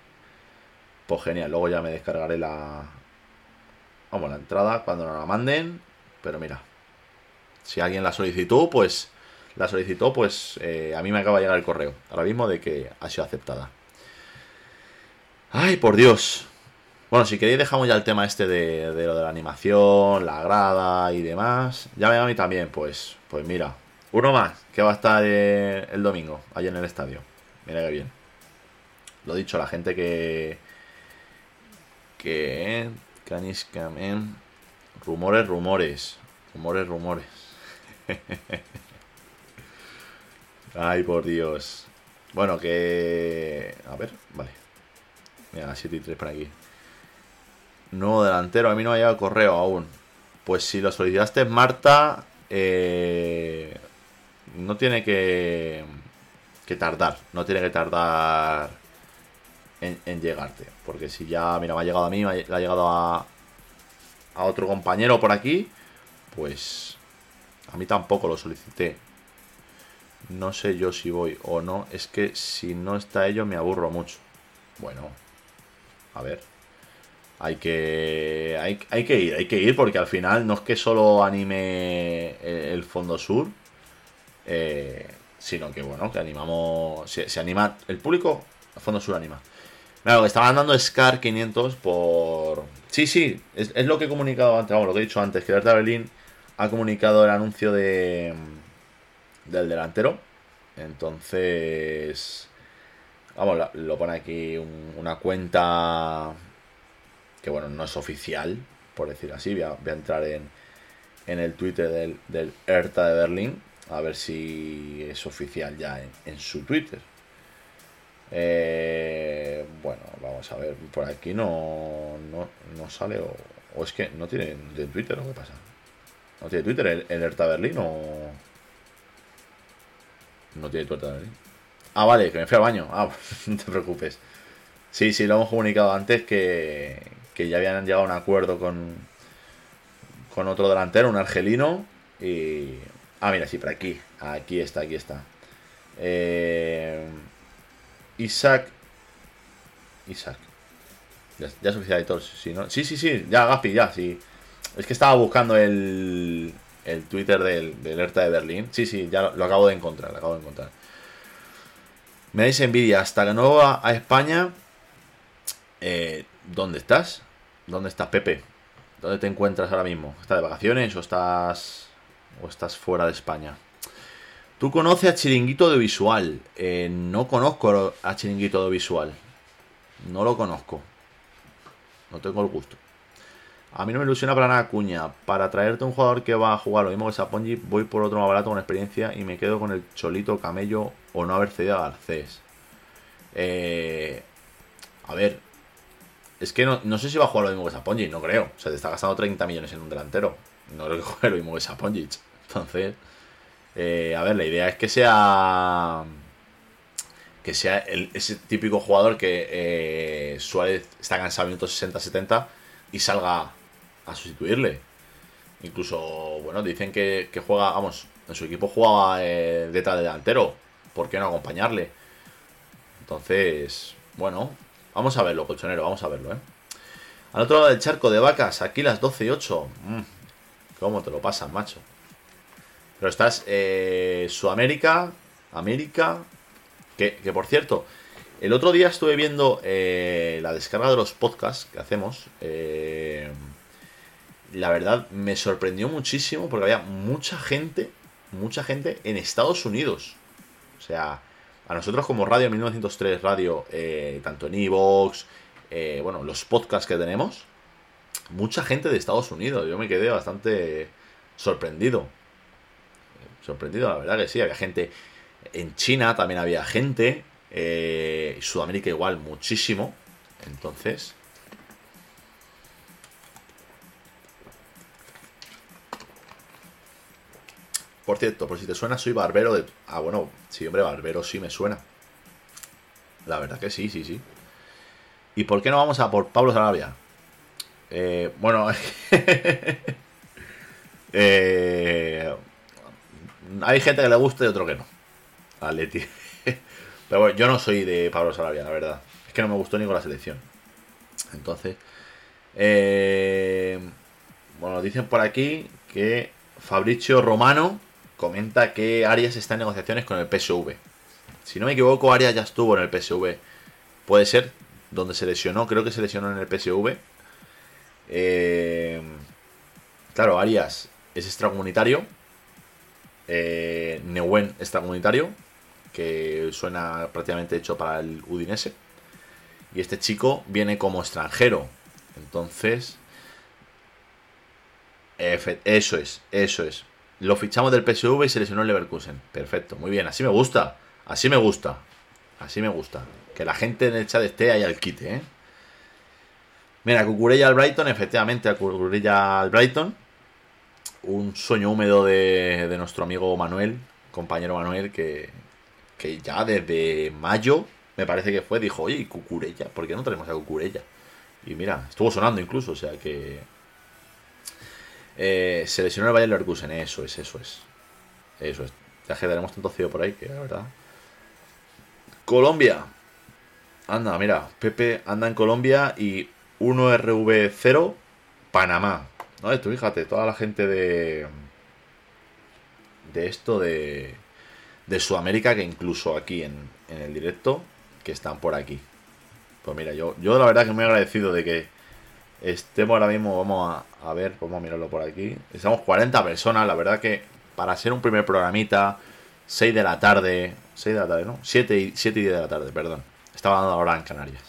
Pues genial, luego ya me descargaré la... Vamos, la entrada cuando nos la manden. Pero mira, si alguien la solicitó, pues la solicitó, pues eh, a mí me acaba de llegar el correo ahora mismo de que ha sido aceptada. Ay, por Dios. Bueno, si queréis dejamos ya el tema este de, lo de la animación, la grada y demás. Ya me a mí también, pues, pues mira. Uno más, que va a estar eh, el domingo, allí en el estadio. Mira qué bien. Lo dicho, la gente que... Que... Caniscamen. Rumores, rumores. Rumores, rumores. Ay, por Dios. Bueno, que... A ver, vale. Mira, 7 y 3 por aquí. Nuevo delantero, a mí no me ha llegado correo aún. Pues si lo solicitaste, Marta, eh, no tiene que, que tardar. No tiene que tardar en, llegarte. Porque si ya, mira, me ha llegado a mí, me ha, llegado a, a otro compañero por aquí, pues a mí tampoco lo solicité. No sé yo si voy o no. Es que si no está ello me aburro mucho. Bueno, a ver. Hay que, hay, que ir, hay que ir porque al final no es que solo anime el, Fondo Sur, eh, sino que bueno, que animamos, se, anima, el público, el Fondo Sur anima. Que estaban dando Scar 500 por... Sí, sí, es, lo que he comunicado antes, vamos, lo que he dicho antes, que el Berlín ha comunicado el anuncio de del delantero. Entonces, Vamos, lo pone aquí una cuenta que, bueno, no es oficial, por decir así. Voy a, entrar en, en, el Twitter del, del de Berlín a ver si es oficial ya en, su Twitter. Eh, bueno, vamos a ver, por aquí no, no, sale o, es que no tiene de Twitter, ¿o qué pasa? ¿No tiene Twitter el, el ERTA Berlín o...? No tiene Twitter Berlín. Ah, vale, que me fui al baño. Ah, no te preocupes. Sí, sí, lo hemos comunicado antes que, que ya habían llegado a un acuerdo con, con otro delantero, un argelino. Y. Ah, mira, sí, por aquí. Aquí está, aquí está. Eh, Isaac. Isaac. Ya, es oficial de todos. Sí, ¿no? sí, sí, sí, ya, Gaspi, ya, sí. Es que estaba buscando el, el Twitter del, del Alerta de Berlín. Sí, sí, ya lo, acabo de encontrar, lo acabo de encontrar. Me dais envidia. Hasta que no va a España. Eh, ¿Dónde estás? ¿Dónde estás, Pepe? ¿Dónde te encuentras ahora mismo? ¿Estás de vacaciones o estás. o estás fuera de España? ¿Tú conoces a Chiringuito de Visual? Eh, no conozco a Chiringuito de Visual. No lo conozco. No tengo el gusto. A mí no me ilusiona para nada Cuña. Para traerte un jugador que va a jugar lo mismo que Sapongi, voy por otro más barato con experiencia y me quedo con el Cholito Camello o no haber cedido a Garcés. Eh, a ver, es que no, sé si va a jugar lo mismo que Sapongi, no creo. O sea, te está gastando 30 millones en un delantero. No creo que juegue lo mismo que Sapongi. Entonces, eh, a ver, la idea es que sea que sea ese típico jugador que eh, Suárez está cansado minutos 60-70 y salga a sustituirle. Incluso, bueno, dicen que, juega, vamos, en su equipo jugaba eh, de delantero. ¿Por qué no acompañarle? Entonces, bueno, vamos a verlo, colchonero, vamos a verlo, ¿eh? Al otro lado del charco de vacas, aquí las 12 y 8. Mm, ¿Cómo te lo pasas, macho? Pero estás eh, Sudamérica, América, que, que por cierto, el otro día estuve viendo eh, la descarga de los podcasts que hacemos. Eh, la verdad me sorprendió muchísimo porque había mucha gente, mucha gente en Estados Unidos. O sea, a nosotros como Radio 1903 Radio, eh, tanto en Evox, eh, bueno, los podcasts que tenemos, mucha gente de Estados Unidos. Yo me quedé bastante sorprendido. Sorprendido, la verdad que sí. Había gente en China, también había gente. Eh, Sudamérica igual, muchísimo. Entonces... Por cierto, por si te suena, soy barbero de... Ah, bueno, sí, hombre, barbero sí me suena. La verdad que sí, sí, sí. ¿Y por qué no vamos a por Pablo Sarabia? Eh, bueno, eh, hay gente que le gusta y otro que no. A Leti. Pero bueno, yo no soy de Pablo Sarabia, la verdad. Es que no me gustó ni con la selección. Entonces, eh, bueno, dicen por aquí que Fabricio Romano comenta que Arias está en negociaciones con el PSV. Si no me equivoco, Arias ya estuvo en el PSV. Puede ser, donde se lesionó, creo que se lesionó en el PSV. Eh, claro, Arias es extracomunitario. Eh, Neuen extracomunitario. Que suena prácticamente hecho para el Udinese. Y este chico viene como extranjero. Entonces. Eso es, eso es. Lo fichamos del PSV y se lesionó el Leverkusen. Perfecto, muy bien, así me gusta. Así me gusta. Así me gusta. Que la gente en el chat esté ahí al quite, ¿eh? Mira, Cucurella al Brighton, efectivamente, a Cucurella al Brighton. Un sueño húmedo de, nuestro amigo Manuel, compañero Manuel, que, que ya desde mayo, me parece que fue, dijo, oye, Cucurella, ¿por qué no tenemos a Cucurella? Y mira, estuvo sonando incluso, o sea que eh, se lesionó el Bayern Leverkusen, eso es, eso es. Eso es. Ya que tenemos tanto cielo por ahí que la verdad. Colombia. Anda, mira, Pepe anda en Colombia y 1RV0 Panamá. ¿No? Esto, fíjate, toda la gente de. De esto de. De Sudamérica, que incluso aquí en, en el directo, que están por aquí. Pues mira, yo, yo la verdad que muy agradecido de que estemos ahora mismo, vamos a, ver, vamos a mirarlo por aquí. Estamos 40 personas, la verdad que para ser un primer programita, 6 de la tarde, 6 de la tarde, ¿no? 7 y, 7 y 10 de la tarde, perdón. Estaba dando ahora en Canarias.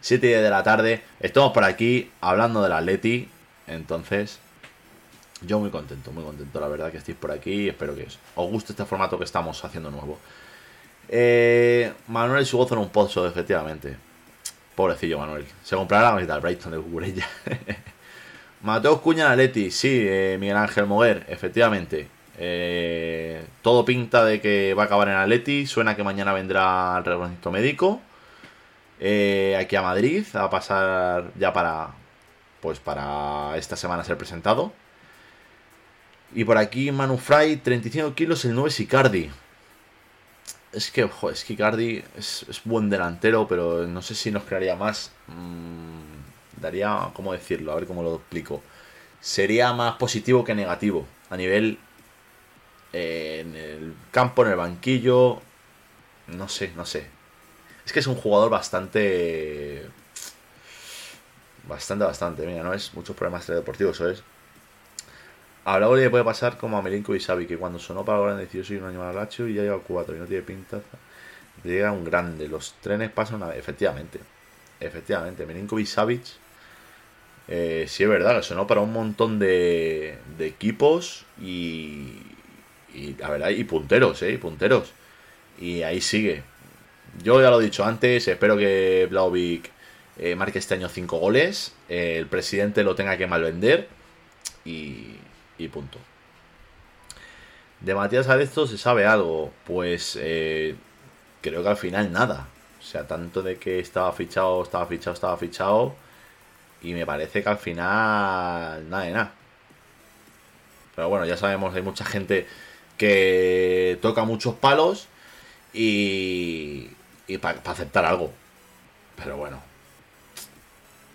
7 y 10 de la tarde, estamos por aquí hablando del Atleti, entonces yo muy contento, muy contento, la verdad que estéis por aquí espero que os guste este formato que estamos haciendo nuevo. Eh, Manuel y su gozo en un pozo, efectivamente. Pobrecillo Manuel. Se comprará la camiseta del Brighton de Cucurella. Mateo Cuña Leti, sí, eh, Miguel Ángel Moguer, efectivamente. Eh, todo pinta de que va a acabar en Atleti. Suena que mañana vendrá el reconocimiento médico. Eh, aquí a Madrid a pasar ya para. Pues para esta semana ser presentado. Y por aquí Manu Fry, 35 kilos, el 9 Sicardi es que, joder, es que Icardi es, buen delantero, pero no sé si nos crearía más. Mm, daría, ¿cómo decirlo? A ver cómo lo explico. Sería más positivo que negativo. A nivel eh, en el campo, en el banquillo. No sé, no sé. Es que es un jugador bastante. Bastante, bastante. Mira, no es muchos problemas deportivos, eso es. A Laura le puede pasar como a Melinko y Sabi, que cuando sonó para ahora decidió soy un animal lacho y ya lleva cuatro y no tiene pinta. Llega un grande. Los trenes pasan una vez. Efectivamente. Efectivamente. Melinko y Savic. Eh, sí es verdad sonó para un montón de, equipos y, y la verdad y punteros, eh, y punteros. Y ahí sigue. Yo ya lo he dicho antes, espero que Blauvik eh, marque este año 5 goles, eh, el presidente lo tenga que malvender y, y punto. De Matías Arezzo se sabe algo, pues eh, creo que al final nada. O sea, tanto de que estaba fichado, estaba fichado, estaba fichado. Y me parece que al final nada de nada. Pero bueno, ya sabemos, hay mucha gente que toca muchos palos y, para aceptar algo. Pero bueno,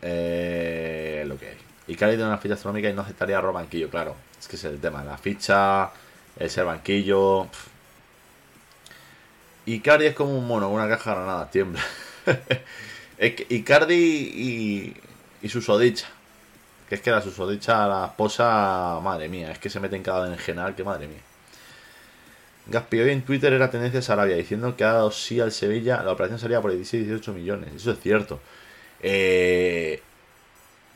eh, lo que hay. Y Cali tiene una ficha astronómica y no aceptaría a banquillo, claro. Es que es el tema. La ficha, el ser banquillo. Icardi es como un mono, una caja de granadas, tiembla. Icardi y, y Susodicha. Que es que la Susodicha, la esposa, madre mía, es que se mete en cada general, que madre mía. Gaspi, hoy en Twitter era tendencia a diciendo que ha dado sí al Sevilla, la operación salía por 16-18 millones. Eso es cierto. Eh,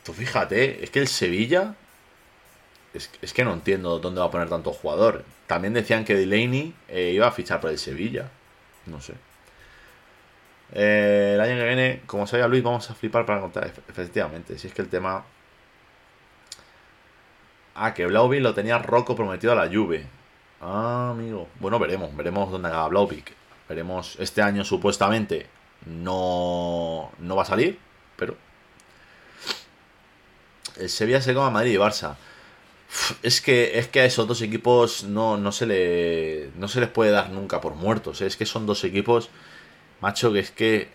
tú fíjate, es que el Sevilla. Es, que no entiendo dónde va a poner tanto jugador. También decían que Delaney eh, iba a fichar por el Sevilla. No sé. Eh, el año que viene, como sabía Luis, vamos a flipar para contar. Efectivamente, si es que el tema. Ah, que Blauvik lo tenía Rocco prometido a la Juve. Ah, amigo. Bueno, veremos, veremos dónde haga Blauvik. Veremos, este año supuestamente no, no va a salir, pero... El Sevilla se a Madrid y Barça. Es que, es que a esos dos equipos no, no, se le, no se les puede dar nunca por muertos. ¿eh? Es que son dos equipos, macho, que es que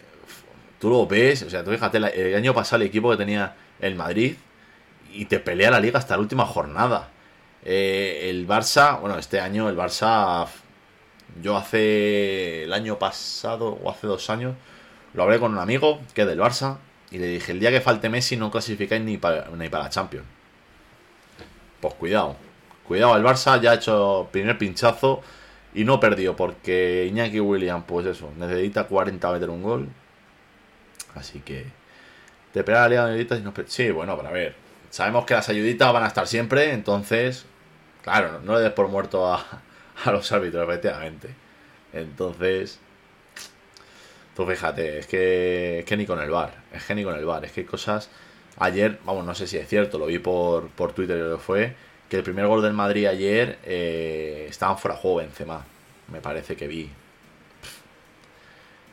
tú lo ves. O sea, tú fíjate, el año pasado el equipo que tenía el Madrid y te pelea la liga hasta la última jornada. Eh, el Barça, bueno, este año el Barça, yo hace el año pasado o hace dos años, lo hablé con un amigo que es del Barça y le dije, el día que falte Messi no clasificáis ni para, ni para Champions. Pues cuidado, cuidado, el Barça ya ha hecho primer pinchazo y no perdió porque Iñaki Williams, pues eso, necesita 40 a meter un gol. Así que te pega la ayuditas y no Sí, bueno, para ver. Sabemos que las ayuditas van a estar siempre, entonces, claro, no le des por muerto a, a los árbitros, efectivamente. Entonces, tú fíjate, es que, es que ni con el bar, es que ni con el bar, es que hay cosas. Ayer, vamos, no sé si es cierto, lo vi por, por Twitter, que fue, que el primer gol del Madrid ayer eh, estaban fuera de juego Benzema. Me parece que vi.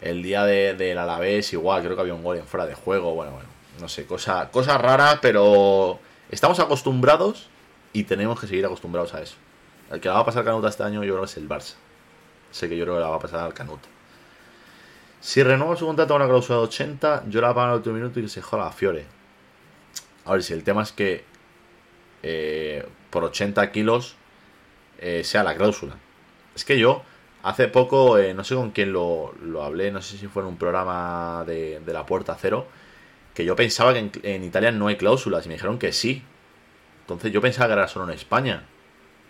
El día del de, Alavés, igual, creo que había un gol en fuera de juego. Bueno, bueno, no sé, cosa raras, pero estamos acostumbrados y tenemos que seguir acostumbrados a eso. El que la va a pasar Canuta este año yo creo que es el Barça. Sé que yo creo que la va a pasar al Canuta. Si renueva su contrato a una cláusula de 80, yo la pago en el último minuto y que se joda a Fiore. A ver, si el tema es que eh, por 80 kilos eh, sea la cláusula. Es que yo, hace poco, eh, no sé con quién lo, hablé, no sé si fue en un programa de, la Puerta Cero, que yo pensaba que en, Italia no hay cláusulas y me dijeron que sí. Entonces yo pensaba que era solo en España.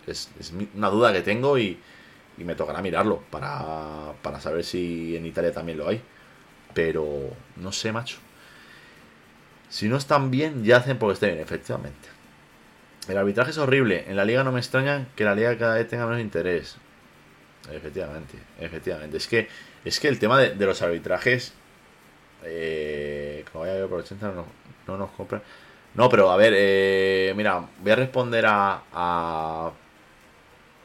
Es, una duda que tengo y, me tocará mirarlo para, para saber si en Italia también lo hay. Pero no sé, macho. Si no están bien, ya hacen porque estén bien, efectivamente. El arbitraje es horrible. En la liga no me extraña que la liga cada vez tenga menos interés. Efectivamente, efectivamente. Es que, es que el tema de, los arbitrajes. Eh, como vaya por 80 no, no nos compran. No, pero a ver, eh, mira, voy a responder a, a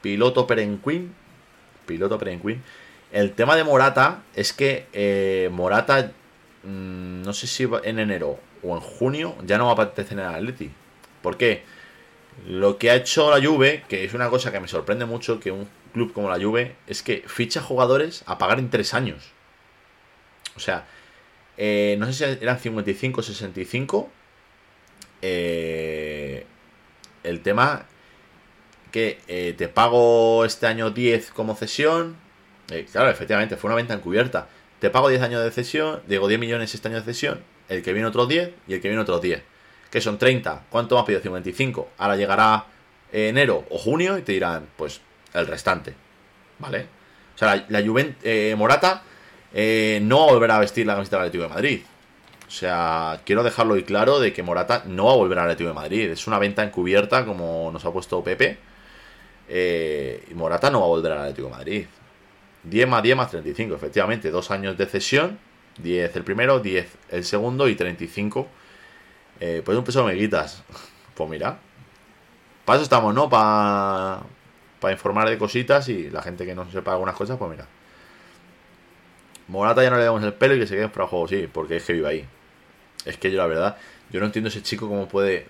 Piloto Perenquin. Piloto Perenquin. El tema de Morata es que eh, Morata, mm, no sé si en enero o en junio, ya no va a pertenecer al Atleti. ¿Por qué? Lo que ha hecho la Juve, que es una cosa que me sorprende mucho, que un club como la Juve, es que ficha jugadores a pagar en tres años. O sea, eh, no sé si eran 55 o 65. Eh, el tema que eh, te pago este año 10 como cesión. claro, efectivamente, fue una venta encubierta. Te pago 10 años de cesión, digo 10 millones este año de cesión, el que viene otros 10 y el que viene otros 10 que son 30. ¿Cuánto me has pedido? 55. Ahora llegará enero o junio y te dirán, pues, el restante. ¿Vale? O sea, la, la eh, Morata eh, no va a volver a vestir la camiseta del Atlético de Madrid. O sea, quiero dejarlo y claro de que Morata no va a volver al Atlético de Madrid. Es una venta encubierta, como nos ha puesto Pepe. Eh, Morata no va a volver al Atlético de Madrid. 10 más 10 más 35, efectivamente. Dos años de cesión. 10 el primero, 10 el segundo y 35 eh, pues un peso de meguitas. Pues mira. Para eso estamos, ¿no? Para para informar de cositas y la gente que no sepa algunas cosas, pues mira. Morata ya no le damos el pelo y que se quede fuera juego, sí, porque es que vive ahí. Es que yo la verdad, yo no entiendo ese chico cómo puede...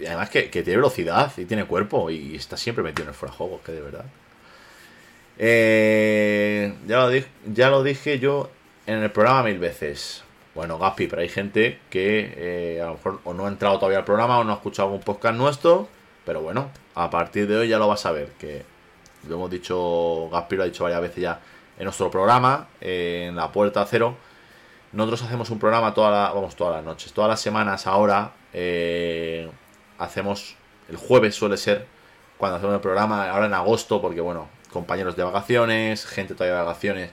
Además que, tiene velocidad y tiene cuerpo y está siempre metido en el fuera de juego, que de verdad. Eh, ya, lo ya lo dije yo en el programa mil veces. Bueno, Gaspi, pero hay gente que eh, a lo mejor o no ha entrado todavía al programa o no ha escuchado un podcast nuestro, pero bueno, a partir de hoy ya lo vas a ver, que lo hemos dicho, Gaspi lo ha dicho varias veces ya en nuestro programa, eh, en la puerta cero. Nosotros hacemos un programa toda la, vamos, todas las noches, todas las semanas ahora. Eh, hacemos, el jueves suele ser cuando hacemos el programa, ahora en agosto, porque bueno, compañeros de vacaciones, gente todavía de vacaciones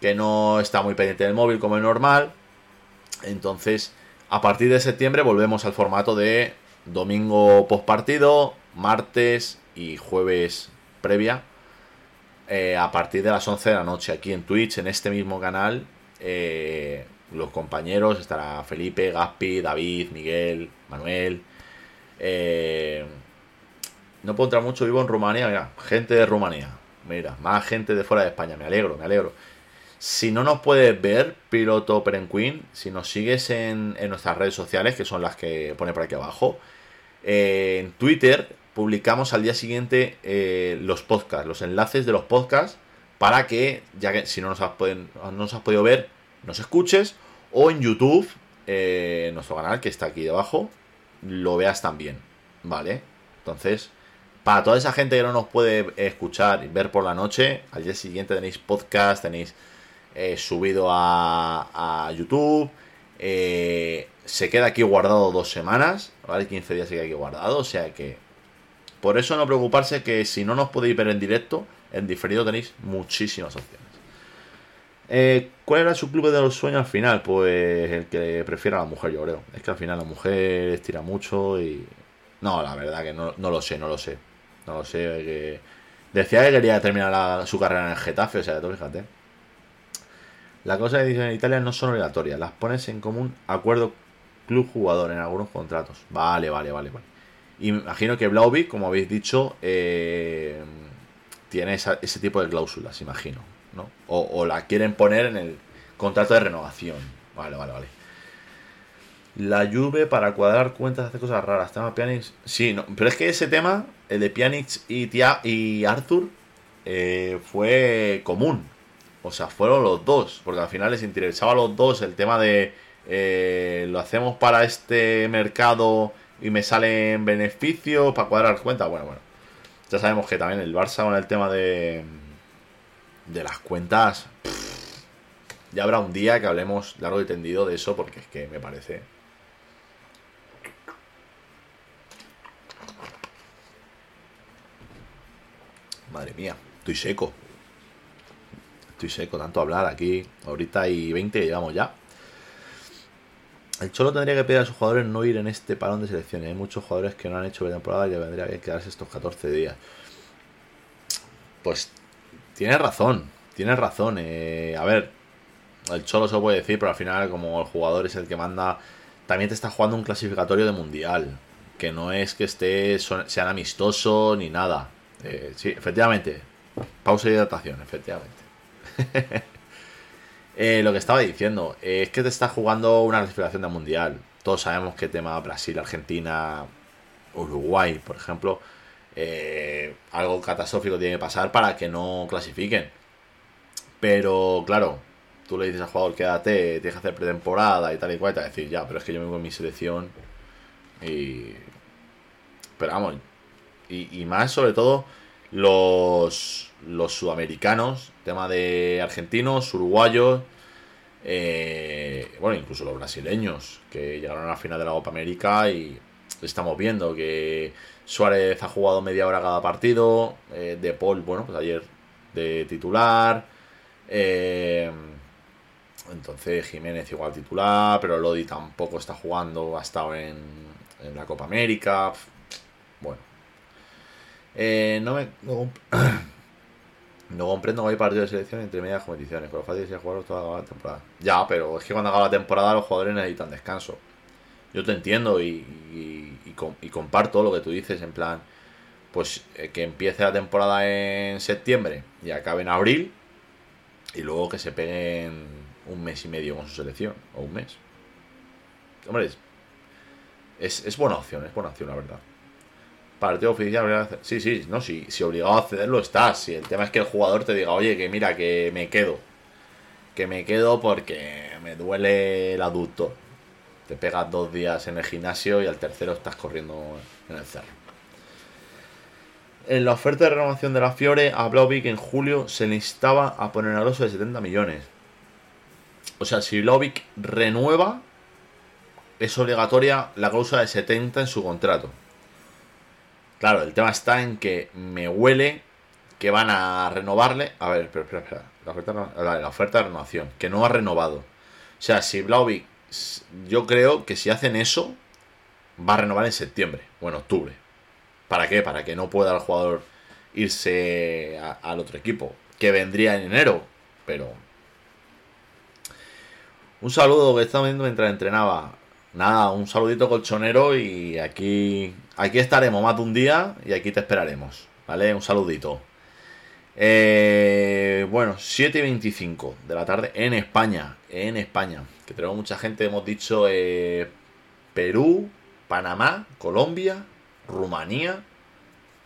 que no está muy pendiente del móvil como es normal. Entonces, a partir de septiembre volvemos al formato de domingo post partido, martes y jueves previa. Eh, a partir de las 11 de la noche aquí en Twitch, en este mismo canal. Eh, los compañeros estará Felipe, Gaspi, David, Miguel, Manuel. Eh, no puedo entrar mucho, vivo en Rumanía, mira, gente de Rumanía. Mira, más gente de fuera de España, me alegro, me alegro. Si no nos puedes ver, piloto Perenquin, si nos sigues en, nuestras redes sociales, que son las que pone por aquí abajo, eh, en Twitter publicamos al día siguiente eh, los podcasts, los enlaces de los podcasts, para que, ya que si no nos has, no nos has podido ver, nos escuches, o en YouTube, eh, nuestro canal que está aquí debajo, lo veas también, ¿vale? Entonces, para toda esa gente que no nos puede escuchar y ver por la noche, al día siguiente tenéis podcast, tenéis eh, subido a, YouTube. Eh, se queda aquí guardado dos semanas, ¿vale? 15 días se queda aquí guardado, o sea que por eso no preocuparse que si no nos podéis ver en directo, en diferido tenéis muchísimas opciones. Eh, ¿Cuál era su club de los sueños al final? Pues el que prefiera a la mujer, yo creo. Es que al final la mujer estira mucho y... No, la verdad que no, lo sé, no lo sé. No lo sé. Decía que quería terminar su carrera en el Getafe, o sea, tú fíjate. La cosa de en Italia no son obligatorias, las pones en común acuerdo club-jugador en algunos contratos. Vale, vale, vale, vale. Imagino que Blauvik, como habéis dicho, eh, tiene ese tipo de cláusulas, imagino. ¿no? O, la quieren poner en el contrato de renovación. Vale, vale, vale. La Juve para cuadrar cuentas hace cosas raras. Tema Pjanic. Sí, no, pero es que ese tema, el de Pjanic y, Tia, y Arthur, eh, fue común. O sea, fueron los dos. Porque al final les interesaba a los dos el tema de. Eh, lo hacemos para este mercado y me salen beneficios para cuadrar cuentas. Bueno, bueno. Ya sabemos que también el Barça con el tema de. De las cuentas. ya habrá un día que hablemos largo y tendido de eso porque es que me parece Madre mía, estoy seco. Estoy seco, tanto hablar aquí. Ahorita y 20 que llevamos ya. El Cholo tendría que pedir a sus jugadores no ir en este parón de selecciones. Hay muchos jugadores que no han hecho temporada y que vendría bien quedarse estos 14 días. Pues tienes razón, tienes razón. Eh, a ver, el Cholo se lo puede decir, pero al final, como el jugador es el que manda, también te está jugando un clasificatorio de mundial. Que no es que esté, sean amistoso ni nada. Eh, sí, efectivamente. Pausa y hidratación, efectivamente. Eh, lo que estaba diciendo eh, es que te está jugando una clasificación de mundial. Todos sabemos que tema Brasil, Argentina, Uruguay, por ejemplo, algo catastrófico tiene que pasar para que no clasifiquen. Pero claro, tú le dices al jugador quédate, tienes que hacer pretemporada y tal y cual, y te va a decir ya, pero es que yo vengo en mi selección y. Pero vamos, y, más sobre todo los, los sudamericanos, tema de argentinos, uruguayos, eh, bueno, incluso los brasileños, que llegaron a la final de la Copa América y estamos viendo que Suárez ha jugado media hora cada partido, eh, De Paul, bueno, pues ayer de titular, eh, entonces Jiménez igual titular, pero Lodi tampoco está jugando, ha estado en, la Copa América, bueno, eh, no me. Comprendo que hay partidos de selección entre medias competiciones. Pero fácil es jugar toda la temporada. Ya, pero es que cuando acaba la temporada los jugadores necesitan descanso. Yo te entiendo y, y, comparto lo que tú dices. En plan, pues eh, que empiece la temporada en septiembre y acabe en abril. Y luego que se peguen un mes y medio con su selección. O un mes. Hombre, es, es buena opción, es buena opción, la verdad partido oficial. Sí, sí, no, si, si obligado a cederlo estás. Si el tema es que el jugador te diga, oye, que mira, que me quedo. Que me quedo porque me duele el aductor. Te pegas dos días en el gimnasio y al tercero estás corriendo en el cerro. En la oferta de renovación de la Fiore, a Blauvik en julio se le instaba a poner al oso de 70 millones. O sea, si Blauvik renueva, es obligatoria la cláusula de 70 en su contrato. Claro, el tema está en que me huele que van a renovarle. A ver, espera, espera, espera. La oferta, la, oferta de renovación, que no ha renovado. O sea, si Blauvik yo creo que si hacen eso, va a renovar en septiembre o en octubre. ¿Para qué? Para que no pueda el jugador irse al otro equipo, que vendría en enero, pero... Un saludo que estaba viendo mientras entrenaba. Nada, un saludito colchonero y aquí, aquí estaremos más de un día y aquí te esperaremos. ¿Vale? Un saludito. Eh, bueno, 7 y 25 de la tarde en España. En España. Que tenemos mucha gente, hemos dicho eh, Perú, Panamá, Colombia, Rumanía.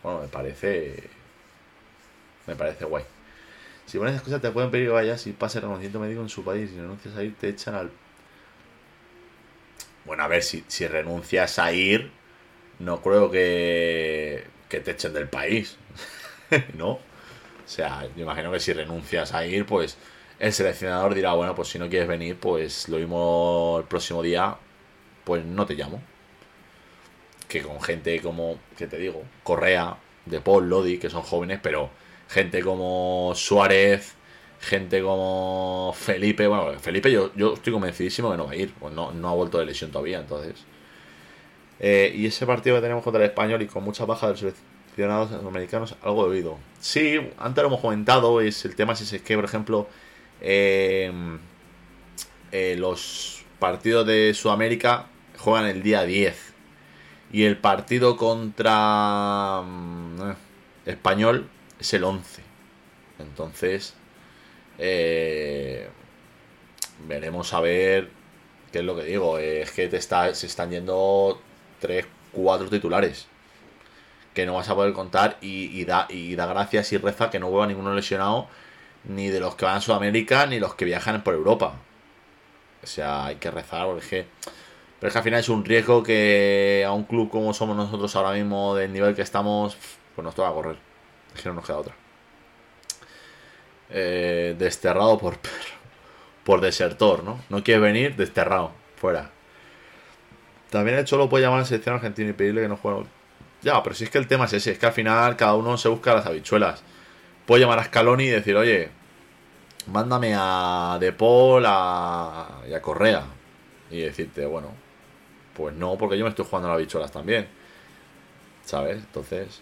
Bueno, me parece. Me parece guay. Si pones esas cosas te pueden pedir que vayas y pase reconocimiento médico en su país. Si renuncias a ir, te echan al. Bueno, a ver, si renuncias a ir, no creo que, que te echen del país. ¿No? O sea, yo imagino que si renuncias a ir, pues el seleccionador dirá, bueno, pues si no quieres venir, pues lo mismo el próximo día, pues no te llamo que con gente como, ¿qué te digo? Correa, De Paul, Lodi, que son jóvenes, pero gente como Suárez, gente como Felipe, bueno, Felipe yo, yo estoy convencidísimo que no va a ir, pues no, no ha vuelto de lesión todavía, entonces. Eh, y ese partido que tenemos contra el español y con muchas bajas de los seleccionados americanos, algo debido. Sí, antes lo hemos comentado, es el tema si es que, por ejemplo, eh, eh, los partidos de Sudamérica juegan el día 10 y el partido contra mm, Español es el 11. Entonces, eh, veremos a ver qué es lo que digo. Es que te se están yendo 3, 4 titulares que no vas a poder contar y, da, y da gracias y reza que no hueva ninguno lesionado ni de los que van a Sudamérica ni los que viajan por Europa. O sea, hay que rezar porque pero es que al final es un riesgo que a un club como somos nosotros ahora mismo, del nivel que estamos, pues nos toca correr. Es que no nos queda otra. Eh, desterrado por Por desertor, ¿no? No quiere venir, desterrado. Fuera. También el Cholo puede llamar a la selección argentina y pedirle que no juegue. Ya, pero si es que el tema es ese, es que al final cada uno se busca las habichuelas. Puede llamar a Scaloni y decir, oye, mándame a De Paul a... y a Correa. Y decirte, bueno, pues no, porque yo me estoy jugando a las bicholas también. ¿Sabes? Entonces.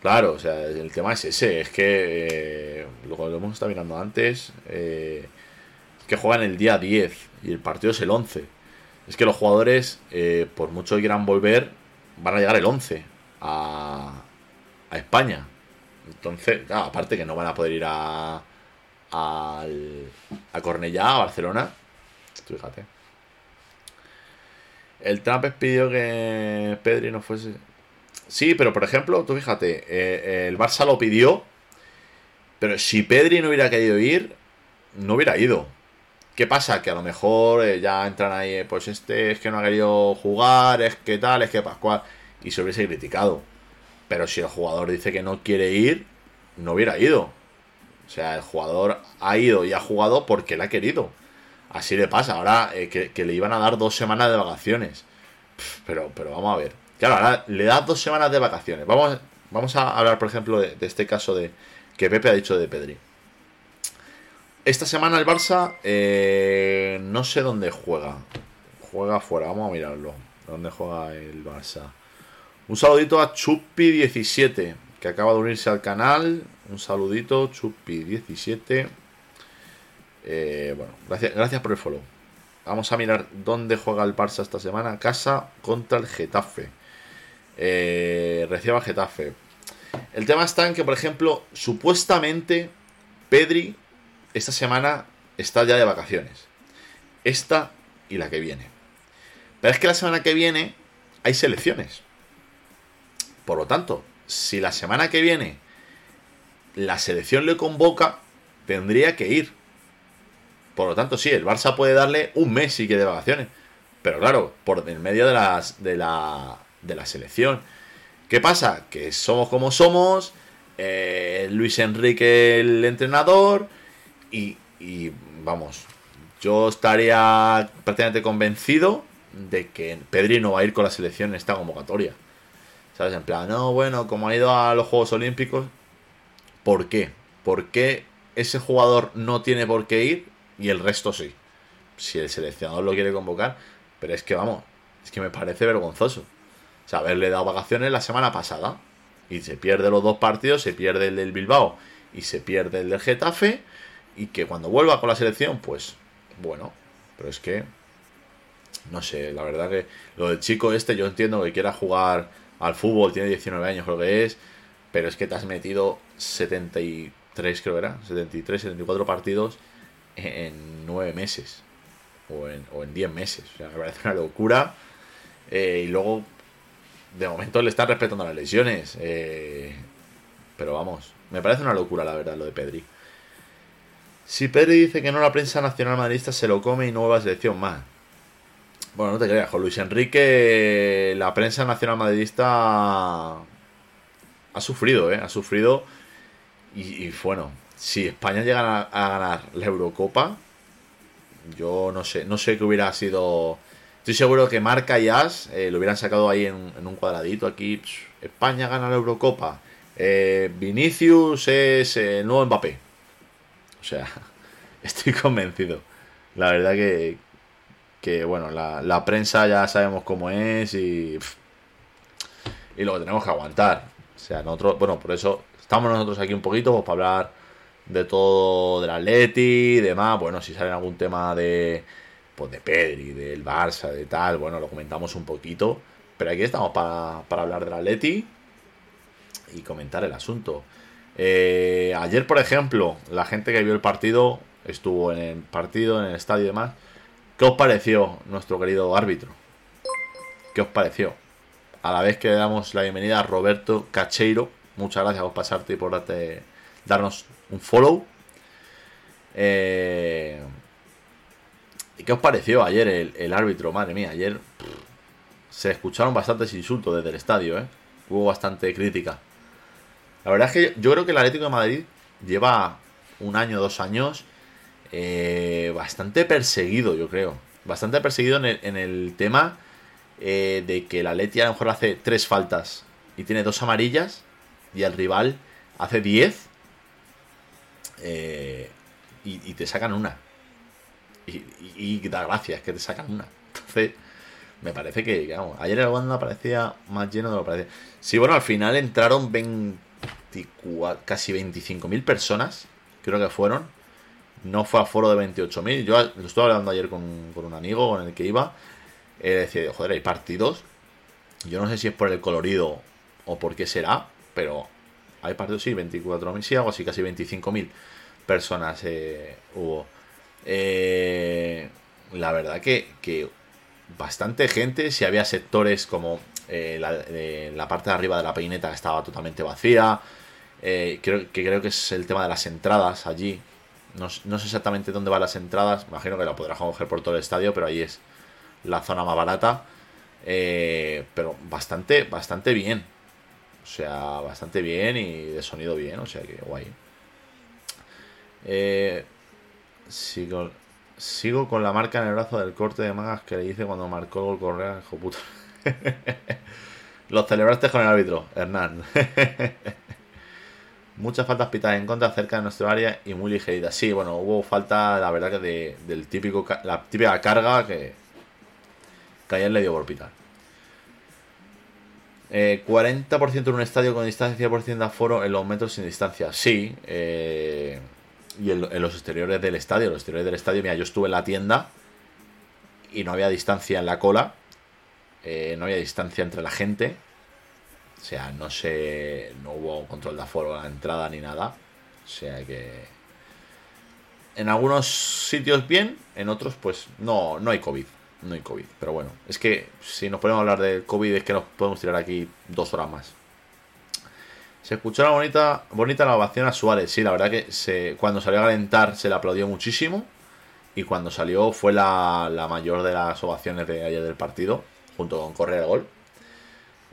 Claro, o sea, el tema es ese, es que eh, lo, lo hemos estado mirando antes, eh, que juegan el día 10 y el partido es el 11. Es que los jugadores, eh, por mucho que quieran volver, van a llegar el 11 a, a España. Entonces, aparte que no van a poder ir a, a, Cornellá, a Barcelona. Fíjate. El Trump pidió que Pedri no fuese. Sí, pero por ejemplo, tú fíjate, eh, el Barça lo pidió, pero si Pedri no hubiera querido ir, no hubiera ido. ¿Qué pasa? Que a lo mejor eh, ya entran ahí, eh, pues este es que no ha querido jugar, es que tal, es que Pascual, y se hubiese criticado. Pero si el jugador dice que no quiere ir, no hubiera ido. O sea, el jugador ha ido y ha jugado porque él ha querido. Así le pasa. Ahora eh, que, le iban a dar dos semanas de vacaciones. pero, pero vamos a ver. Claro, ahora le das dos semanas de vacaciones. Vamos, vamos a hablar, por ejemplo, de, este caso de que Pepe ha dicho de Pedri. Esta semana el Barça eh, no sé dónde juega. Juega afuera, vamos a mirarlo. ¿Dónde juega el Barça? Un saludito a Chupi17, que acaba de unirse al canal. Un saludito, Chupi17. Eh, bueno, gracias, gracias por el follow. Vamos a mirar dónde juega el Barça esta semana. Casa contra el Getafe. Eh, reciba Getafe. El tema está en que, por ejemplo, supuestamente Pedri esta semana está ya de vacaciones. Esta y la que viene. Pero es que la semana que viene hay selecciones. Por lo tanto, si la semana que viene la selección le convoca, tendría que ir. Por lo tanto, sí, el Barça puede darle un mes si quiere de vacaciones. Pero claro, por en medio de, las, de, la, de la selección. ¿Qué pasa? Que somos como somos. Eh, Luis Enrique el entrenador. Y, vamos, yo estaría prácticamente convencido de que Pedri no va a ir con la selección en esta convocatoria. ¿Sabes? En plan, no, bueno, como ha ido a los Juegos Olímpicos, ¿por qué? ¿Por qué ese jugador no tiene por qué ir y el resto sí. si el seleccionador lo quiere convocar, pero es que vamos, es que me parece vergonzoso. O sea, haberle dado vacaciones la semana pasada y se pierde los dos partidos, se pierde el del Bilbao y se pierde el del Getafe y que cuando vuelva con la selección, pues bueno, pero es que no sé, la verdad que lo del chico este yo entiendo que quiera jugar al fútbol, tiene 19 años creo que es, pero es que te has metido 73 creo que era, 73, 74 partidos en 9 meses o en, o en 10 meses, o sea, me parece una locura eh, y luego de momento le está respetando las lesiones, eh, pero vamos, me parece una locura la verdad lo de Pedri. Si Pedri dice que no la prensa nacional madridista se lo come y no a selección más. Bueno, no te creas, con Luis Enrique la prensa nacional madridista ha sufrido, ¿eh? Ha sufrido. Y, bueno, si España llega a, ganar la Eurocopa, yo no sé, no sé qué hubiera sido. Estoy seguro que Marca y As eh, lo hubieran sacado ahí en, un cuadradito aquí. España gana la Eurocopa. Eh, Vinicius es el nuevo Mbappé. O sea, estoy convencido. La verdad que, que bueno, la, prensa ya sabemos cómo es y, y lo que tenemos que aguantar. O sea, nosotros, bueno, por eso estamos nosotros aquí un poquito pues, para hablar de todo del Atleti y demás. Bueno, si sale algún tema de, pues, de Pedri, del Barça, de tal, bueno, lo comentamos un poquito. Pero aquí estamos para, para hablar del Atleti y comentar el asunto. Eh, ayer, por ejemplo, la gente que vio el partido, estuvo en el partido, en el estadio y demás. ¿Qué os pareció nuestro querido árbitro? ¿Qué os pareció? A la vez que le damos la bienvenida a Roberto Cacheiro. Muchas gracias por pasarte y por darte, darnos un follow. Eh, ¿Qué os pareció ayer el, árbitro? Madre mía, ayer se escucharon bastantes insultos desde el estadio, ¿eh? Hubo bastante crítica. La verdad es que yo creo que el Atlético de Madrid lleva un año, dos años eh, bastante perseguido, yo creo. Bastante perseguido en el, tema eh, de que el Atleti a lo mejor hace tres faltas y tiene dos amarillas y el rival hace diez eh, y, te sacan una. Y, da gracias que te sacan una. Entonces, me parece que, ayer el banda parecía más lleno de lo que parece. Sí, bueno, al final entraron 20 casi 25.000 personas, creo que fueron. No fue a foro de 28.000. Yo lo estuve hablando ayer con, un amigo con el que iba. Eh, decía, joder, hay partidos. Yo no sé si es por el colorido o por qué será, pero hay partidos, sí, 24.000, sí, algo así, casi 25.000 personas eh, hubo. Eh, la verdad que, que bastante gente, si había sectores como la, la, parte de arriba de la peineta estaba totalmente vacía, eh, creo, que creo que es el tema de las entradas allí. No, sé exactamente dónde van las entradas. Imagino que la podrás coger por todo el estadio, pero ahí es la zona más barata. Eh, pero bastante, bastante bien. O sea, bastante bien y de sonido bien. O sea que guay. Eh, sigo, sigo con la marca en el brazo del corte de mangas que le hice cuando marcó el gol Correa, hijo puto. Lo celebraste con el árbitro, Hernán. Muchas faltas pitadas en contra cerca de nuestro área y muy ligeritas. Sí, bueno, hubo falta, la verdad, que de, del típico, la típica carga que, que ayer le dio por pitar. 40% en un estadio con distancia, 100% de aforo en los metros sin distancia. Sí, eh, y en, los exteriores del estadio. Los exteriores del estadio, mira, yo estuve en la tienda y no había distancia en la cola, eh, no había distancia entre la gente. O sea, no sé, no hubo control de aforo a la entrada ni nada. O sea que en algunos sitios bien, en otros pues no, no hay COVID. No hay COVID. Pero bueno, es que si nos ponemos a hablar de COVID es que nos podemos tirar aquí dos horas más. Se escuchó una bonita, bonita la ovación a Suárez. Sí, la verdad que se, cuando salió a calentar se le aplaudió muchísimo. Y cuando salió fue la, la mayor de las ovaciones de ayer del partido, junto con Correa de Gol.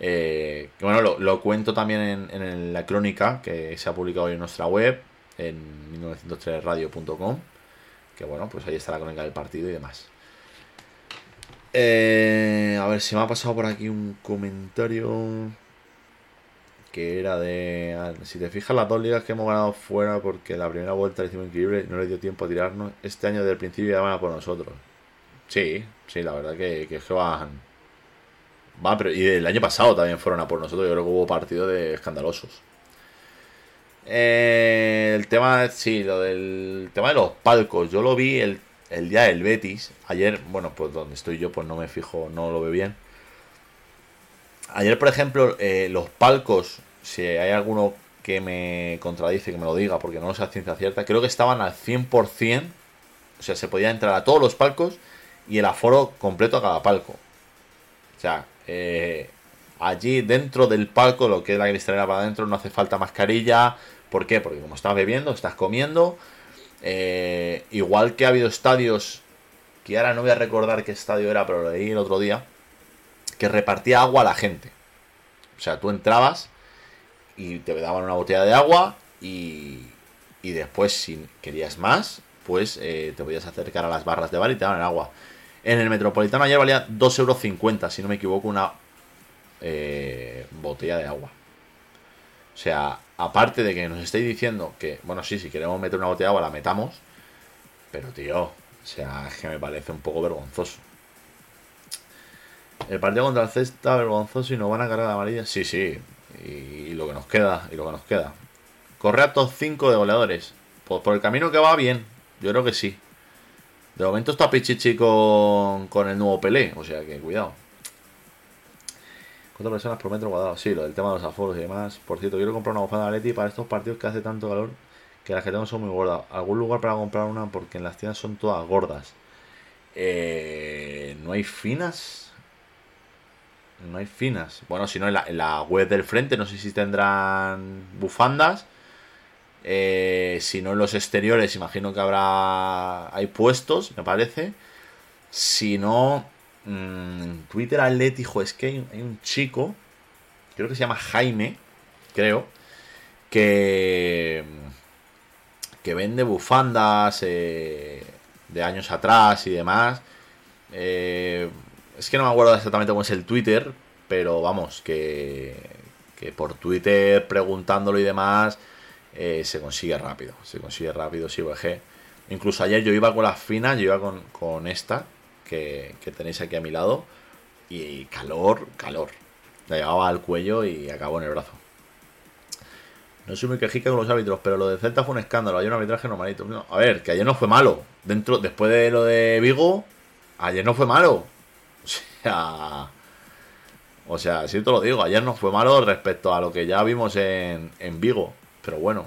Eh, que bueno, lo, cuento también en, la crónica que se ha publicado hoy en nuestra web, en 1903radio.com. Que bueno, pues ahí está la crónica del partido y demás. Eh, a ver si me ha pasado por aquí un comentario que era de. si te fijas, las dos ligas que hemos ganado fuera porque la primera vuelta le hicimos increíble no le dio tiempo a tirarnos. Este año desde el principio ya van a por nosotros. Sí, sí, la verdad que, que, que van. Va, pero y el año pasado también fueron a por nosotros. Yo creo que hubo partidos de escandalosos. Eh, el tema, sí, lo del tema de los palcos. Yo lo vi el, el día del Betis. Ayer, bueno, pues donde estoy yo, pues no me fijo, no lo veo bien. Ayer, por ejemplo, eh, los palcos, si hay alguno que me contradice, que me lo diga, porque no lo sé a ciencia cierta, creo que estaban al 100%, o sea, se podía entrar a todos los palcos y el aforo completo a cada palco. O sea, eh, allí dentro del palco, lo que es la cristalera para adentro, no hace falta mascarilla. ¿Por qué? Porque como estás bebiendo, estás comiendo. Eh, igual que ha habido estadios, que ahora no voy a recordar qué estadio era, pero lo leí el otro día, que repartía agua a la gente. O sea, tú entrabas y te daban una botella de agua y, y después si querías más, pues eh, te podías acercar a las barras de bar y te daban el agua. En el Metropolitano ayer valía 2,50 euros, si no me equivoco, una eh, botella de agua. O sea, aparte de que nos estéis diciendo que, bueno, sí, si queremos meter una botella de agua la metamos, pero tío, o sea, es que me parece un poco vergonzoso. El partido contra el Cesta vergonzoso y nos van a cargar la amarilla. Sí, sí. Y, lo que nos queda, y lo que nos queda. Correa top 5 de goleadores. Pues por el camino que va bien. Yo creo que sí. De momento está Pichichi con, con el nuevo Pelé. O sea que cuidado. ¿Cuántas personas por metro cuadrado? Sí, lo del tema de los aforos y demás. Por cierto, quiero comprar una bufanda de Leti para estos partidos que hace tanto calor que las que tengo son muy gordas. ¿Algún lugar para comprar una? Porque en las tiendas son todas gordas. Eh, ¿No hay finas? No hay finas. Bueno, si no, en la, web del frente no sé si tendrán bufandas. Eh, si no en los exteriores, imagino que habrá... Hay puestos, me parece. Si no, mmm, Twitter Atletico, es que hay, un chico, creo que se llama Jaime, creo, que, que vende bufandas eh, de años atrás y demás. Eh, es que no me acuerdo exactamente cómo es el Twitter, pero vamos, que, que por Twitter preguntándolo y demás eh, se consigue rápido. Se consigue rápido, sí, VG. Incluso ayer yo iba con las finas, yo iba con, con esta, que, que, tenéis aquí a mi lado, y calor, calor. La llevaba al cuello y acabó en el brazo. No soy muy quejica con los árbitros, pero lo de Celta fue un escándalo. Ayer un arbitraje normalito. No, a ver, que ayer no fue malo. Dentro, después de lo de Vigo, ayer no fue malo. O sea. O sea, si te lo digo, ayer no fue malo respecto a lo que ya vimos en, en Vigo. Pero bueno,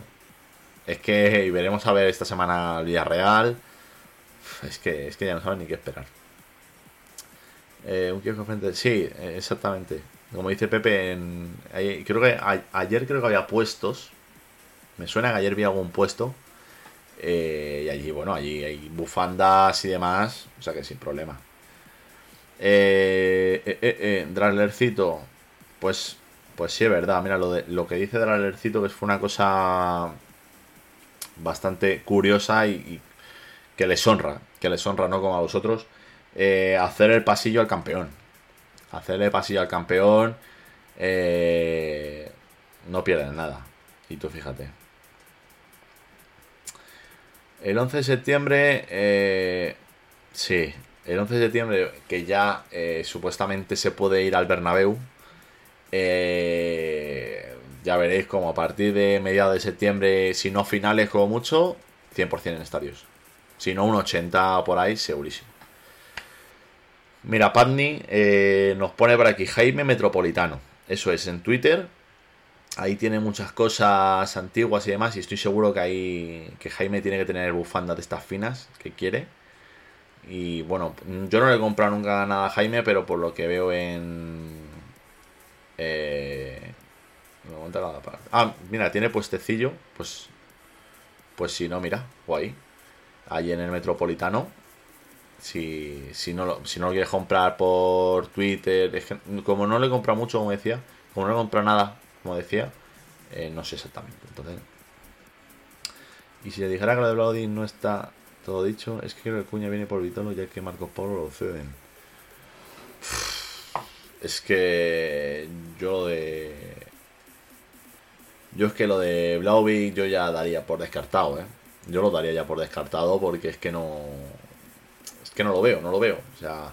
es que veremos a ver esta semana el Villarreal. Es que, es que ya no saben ni qué esperar. Eh, un kiosco frente. Sí, exactamente. Como dice Pepe, en, creo que ayer creo que había puestos. Me suena que ayer vi algún puesto. Eh, y allí, bueno, allí hay bufandas y demás. O sea que sin problema. Eh, eh, eh, eh Draglercito, pues, pues sí, es verdad. Mira, lo, de, lo que dice Draglercito, que fue una cosa bastante curiosa y, que les honra. Que les honra, no como a vosotros. Eh, hacer el pasillo al campeón. Hacer el pasillo al campeón. Eh, no pierden nada. Y tú fíjate. El 11 de septiembre. Eh, sí, el 11 de septiembre, que ya eh, supuestamente se puede ir al Bernabéu, eh, ya veréis como a partir de mediados de septiembre, si no finales como mucho, 100% en estadios. Si no, un 80 por ahí, segurísimo. Mira, Padney eh, nos pone por aquí Jaime Metropolitano. Eso es, en Twitter. Ahí tiene muchas cosas antiguas y demás. Y estoy seguro que ahí que Jaime tiene que tener bufandas de estas finas que quiere. Y bueno, yo no le he comprado nunca nada a Jaime, pero por lo que veo en. Eh, ah, mira, tiene puestecillo. Pues. Pues si no, mira, guay. Ahí en el metropolitano. Si, si, no, lo, si no lo quieres comprar por Twitter. Es que, como no le he comprado mucho, como decía. Como no le he nada, como decía. Eh, no sé exactamente. Entonces. Y si le dijera que lo de Blooding no está todo dicho, es que creo que Cuña viene por Vitolo ya que Marcos Polo lo ceden. Es que yo de... Yo es que lo de Blauvik yo ya daría por descartado, ¿eh? Yo lo daría ya por descartado porque es que no... que no lo veo, no lo veo. O sea,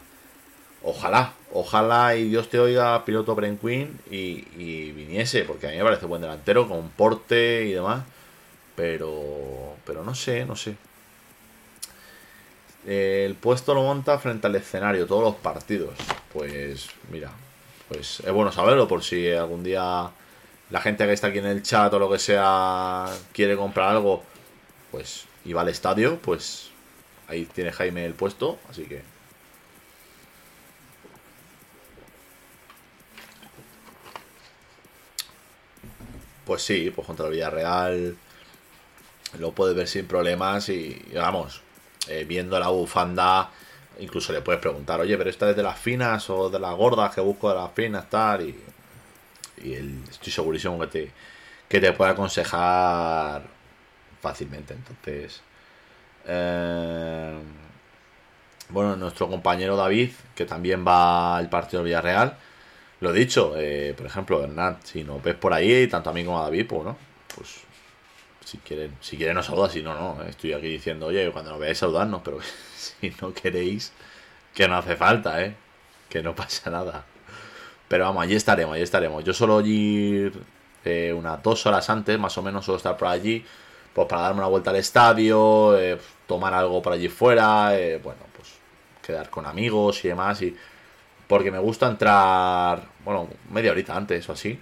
ojalá, ojalá y Dios te oiga, piloto Brenquin y, y viniese, porque a mí me parece buen delantero, con porte y demás. Pero, pero no sé, no sé. El puesto lo monta frente al escenario, todos los partidos. Pues mira, pues es bueno saberlo por si algún día la gente que está aquí en el chat o lo que sea quiere comprar algo, pues y va al estadio, pues ahí tiene Jaime el puesto, así que Pues sí, pues contra el Villarreal lo puedes ver sin problemas y, vamos, eh, viendo la bufanda, incluso le puedes preguntar, oye, pero esta es de las finas o de las gordas que busco de las finas, tal, y, y estoy segurísimo que te, que te puede aconsejar fácilmente. Entonces, eh, bueno, nuestro compañero David, que también va al partido Villarreal, lo dicho, eh, por ejemplo, Hernán, si nos ves por ahí, tanto a mí como a David, pues, ¿no? Pues si quieren, si quieren nos saluda, si no, no. Estoy aquí diciendo, oye, cuando nos veáis saludarnos, pero si no queréis, que no hace falta, ¿eh? Que no pasa nada. Pero vamos, allí estaremos, allí estaremos. Yo solo ir eh, unas dos horas antes, más o menos, solo estar por allí, pues para darme una vuelta al estadio, eh, tomar algo por allí fuera, eh, bueno, pues quedar con amigos y demás. Y porque me gusta entrar, bueno, media horita antes o así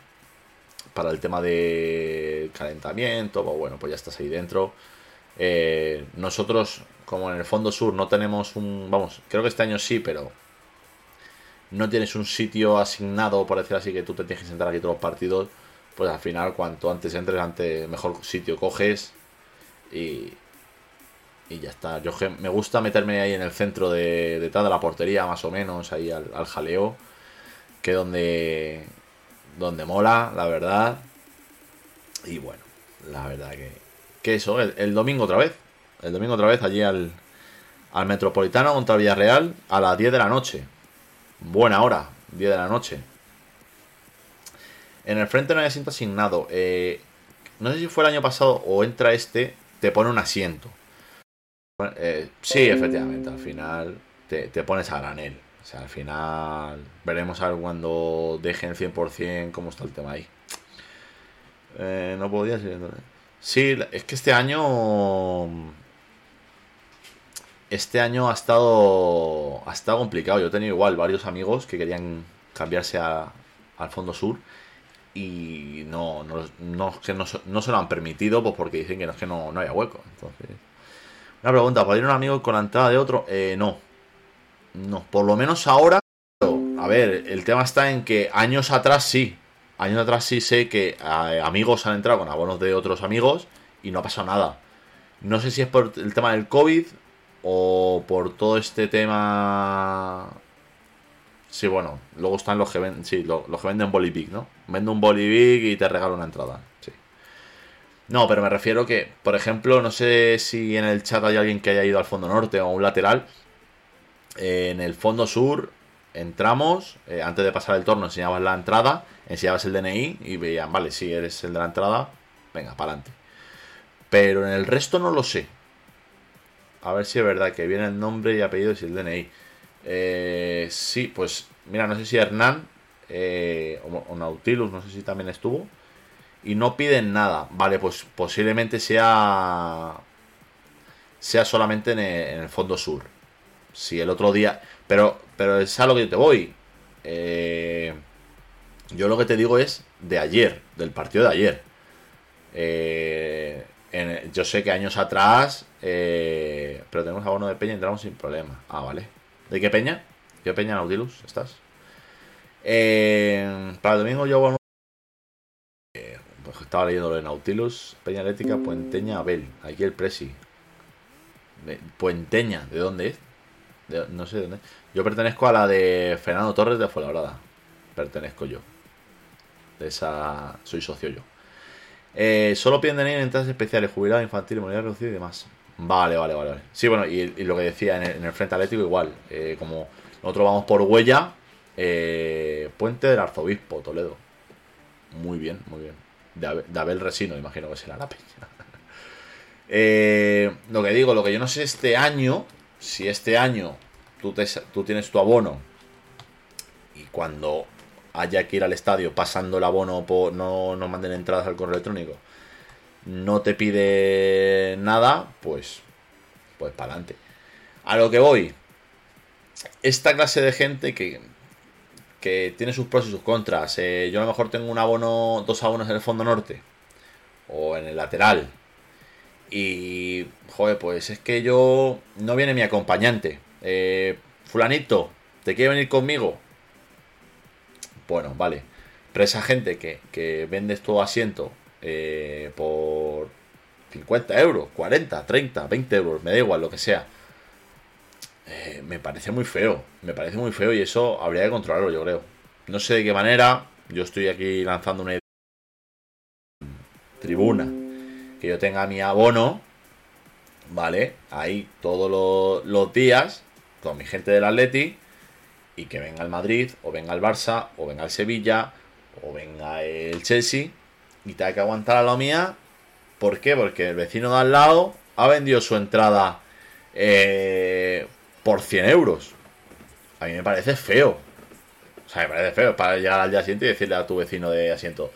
para el tema de calentamiento, pues bueno, pues ya estás ahí dentro. Eh, nosotros, como en el fondo sur, no tenemos un. Vamos, creo que este año sí, pero. No tienes un sitio asignado, por decir así, que tú te tienes que sentar aquí todos los partidos. Pues al final, cuanto antes entres, antes mejor sitio coges. Y. Y ya está. Yo me gusta meterme ahí en el centro de detrás de la portería, más o menos, ahí al, al jaleo. Que donde donde mola, la verdad. Y bueno, la verdad que, que eso, el, domingo otra vez. El domingo otra vez allí al, al Metropolitano contra Villarreal a las 10 de la noche. Buena hora, 10 de la noche. En el frente no hay asiento asignado. Eh, no sé si fue el año pasado o entra este, te pone un asiento. Eh, sí, efectivamente, al final te, te pones a granel. O sea, al final veremos a ver cuando dejen 100% cómo está el tema ahí. Eh, no podía ser. Sí, es que este año. Este año ha estado. Ha estado complicado. Yo he tenido igual varios amigos que querían cambiarse a, al fondo sur. Y no, no, no, que no, no, se lo han permitido, pues porque dicen que no que no, no haya hueco. Entonces. Una pregunta, ¿puede ir un amigo con la entrada de otro? Eh, no, no, por lo menos ahora. A ver, el tema está en que años atrás sí. Años atrás sí sé que eh, amigos han entrado con abonos de otros amigos y no ha pasado nada. No sé si es por el tema del COVID o por todo este tema. Sí, bueno, luego están los que venden, sí, los, que venden Bolivic, ¿no? Vende un Bolivic y te regalo una entrada. Sí. No, pero me refiero que, por ejemplo, no sé si en el chat hay alguien que haya ido al fondo norte o a un lateral en el fondo sur entramos, eh, antes de pasar el torno enseñabas la entrada, enseñabas el DNI y veían, vale, si eres el de la entrada, venga, para adelante. Pero en el resto no lo sé. A ver si es verdad que viene el nombre y apellido y el DNI. Eh, sí, pues mira, no sé si Hernán eh, o, Nautilus, no sé si también estuvo. Y no piden nada. Vale, pues posiblemente sea sea solamente en el fondo sur si el otro día. Pero, pero es a lo que te voy. Eh, yo lo que te digo es de ayer, del partido de ayer. Eh, yo sé que años atrás, eh, pero tenemos abono de Peña y entramos sin problema. Ah, vale. ¿De qué Peña? ¿Qué Peña Nautilus estás? para el domingo yo abono. Pues estaba leyendo lo de Nautilus, Peña Eléctrica, Puenteña, Abel. Aquí el Presi. Puenteña, ¿de dónde es? No sé dónde. Yo pertenezco a la de Fernando Torres de Fuenlabrada. Pertenezco yo. De esa. Soy socio yo. Eh, solo piden en entradas especiales, jubilado, infantil, moneda reducida y demás. Vale, vale, vale. vale. Sí, bueno, y, lo que decía en el, Frente Atlético, igual. Eh, como nosotros vamos por huella, eh, Puente del Arzobispo, Toledo. Muy bien, muy bien. De, Abel Resino, imagino que será la peña. lo que digo, lo que yo no sé este año, si este año tú, tienes tu abono y cuando haya que ir al estadio pasando el abono, no nos manden entradas al correo electrónico, no te pide nada, pues, pues para adelante. A lo que voy, esta clase de gente que, que tiene sus pros y sus contras. Eh, yo a lo mejor tengo un abono, dos abonos en el fondo norte o en el lateral. Y, joder, pues es que yo no viene mi acompañante. Eh, fulanito, ¿te quiere venir conmigo? Bueno, vale. Pero esa gente que, que vendes tu asiento eh, por 50 euros, 40, 30, 20 euros, me da igual, lo que sea eh, me parece muy feo. Me parece muy feo y eso habría que controlarlo, yo creo. No sé de qué manera. Yo estoy aquí lanzando una tribuna. Que yo tenga mi abono. ¿Vale? Ahí todos los, días. Con mi gente del Atleti. Y que venga el Madrid. O venga el Barça. O venga el Sevilla. O venga el Chelsea. Y tenga que aguantar a la mía. ¿Por qué? Porque el vecino de al lado ha vendido su entrada. Eh, por 100 euros. A mí me parece feo. O sea, me parece feo para llegar al día siguiente y decirle a tu vecino de asiento,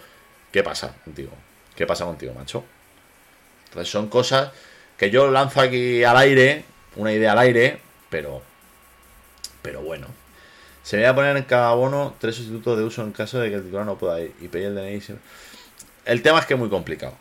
¿qué pasa contigo? ¿Qué pasa contigo, macho? Entonces son cosas que yo lanzo aquí al aire, una idea al aire, pero pero bueno. Se me va a poner en cada bono tres sustitutos de uso en caso de que el titular no pueda ir y pedir el DNI. El tema es que es muy complicado.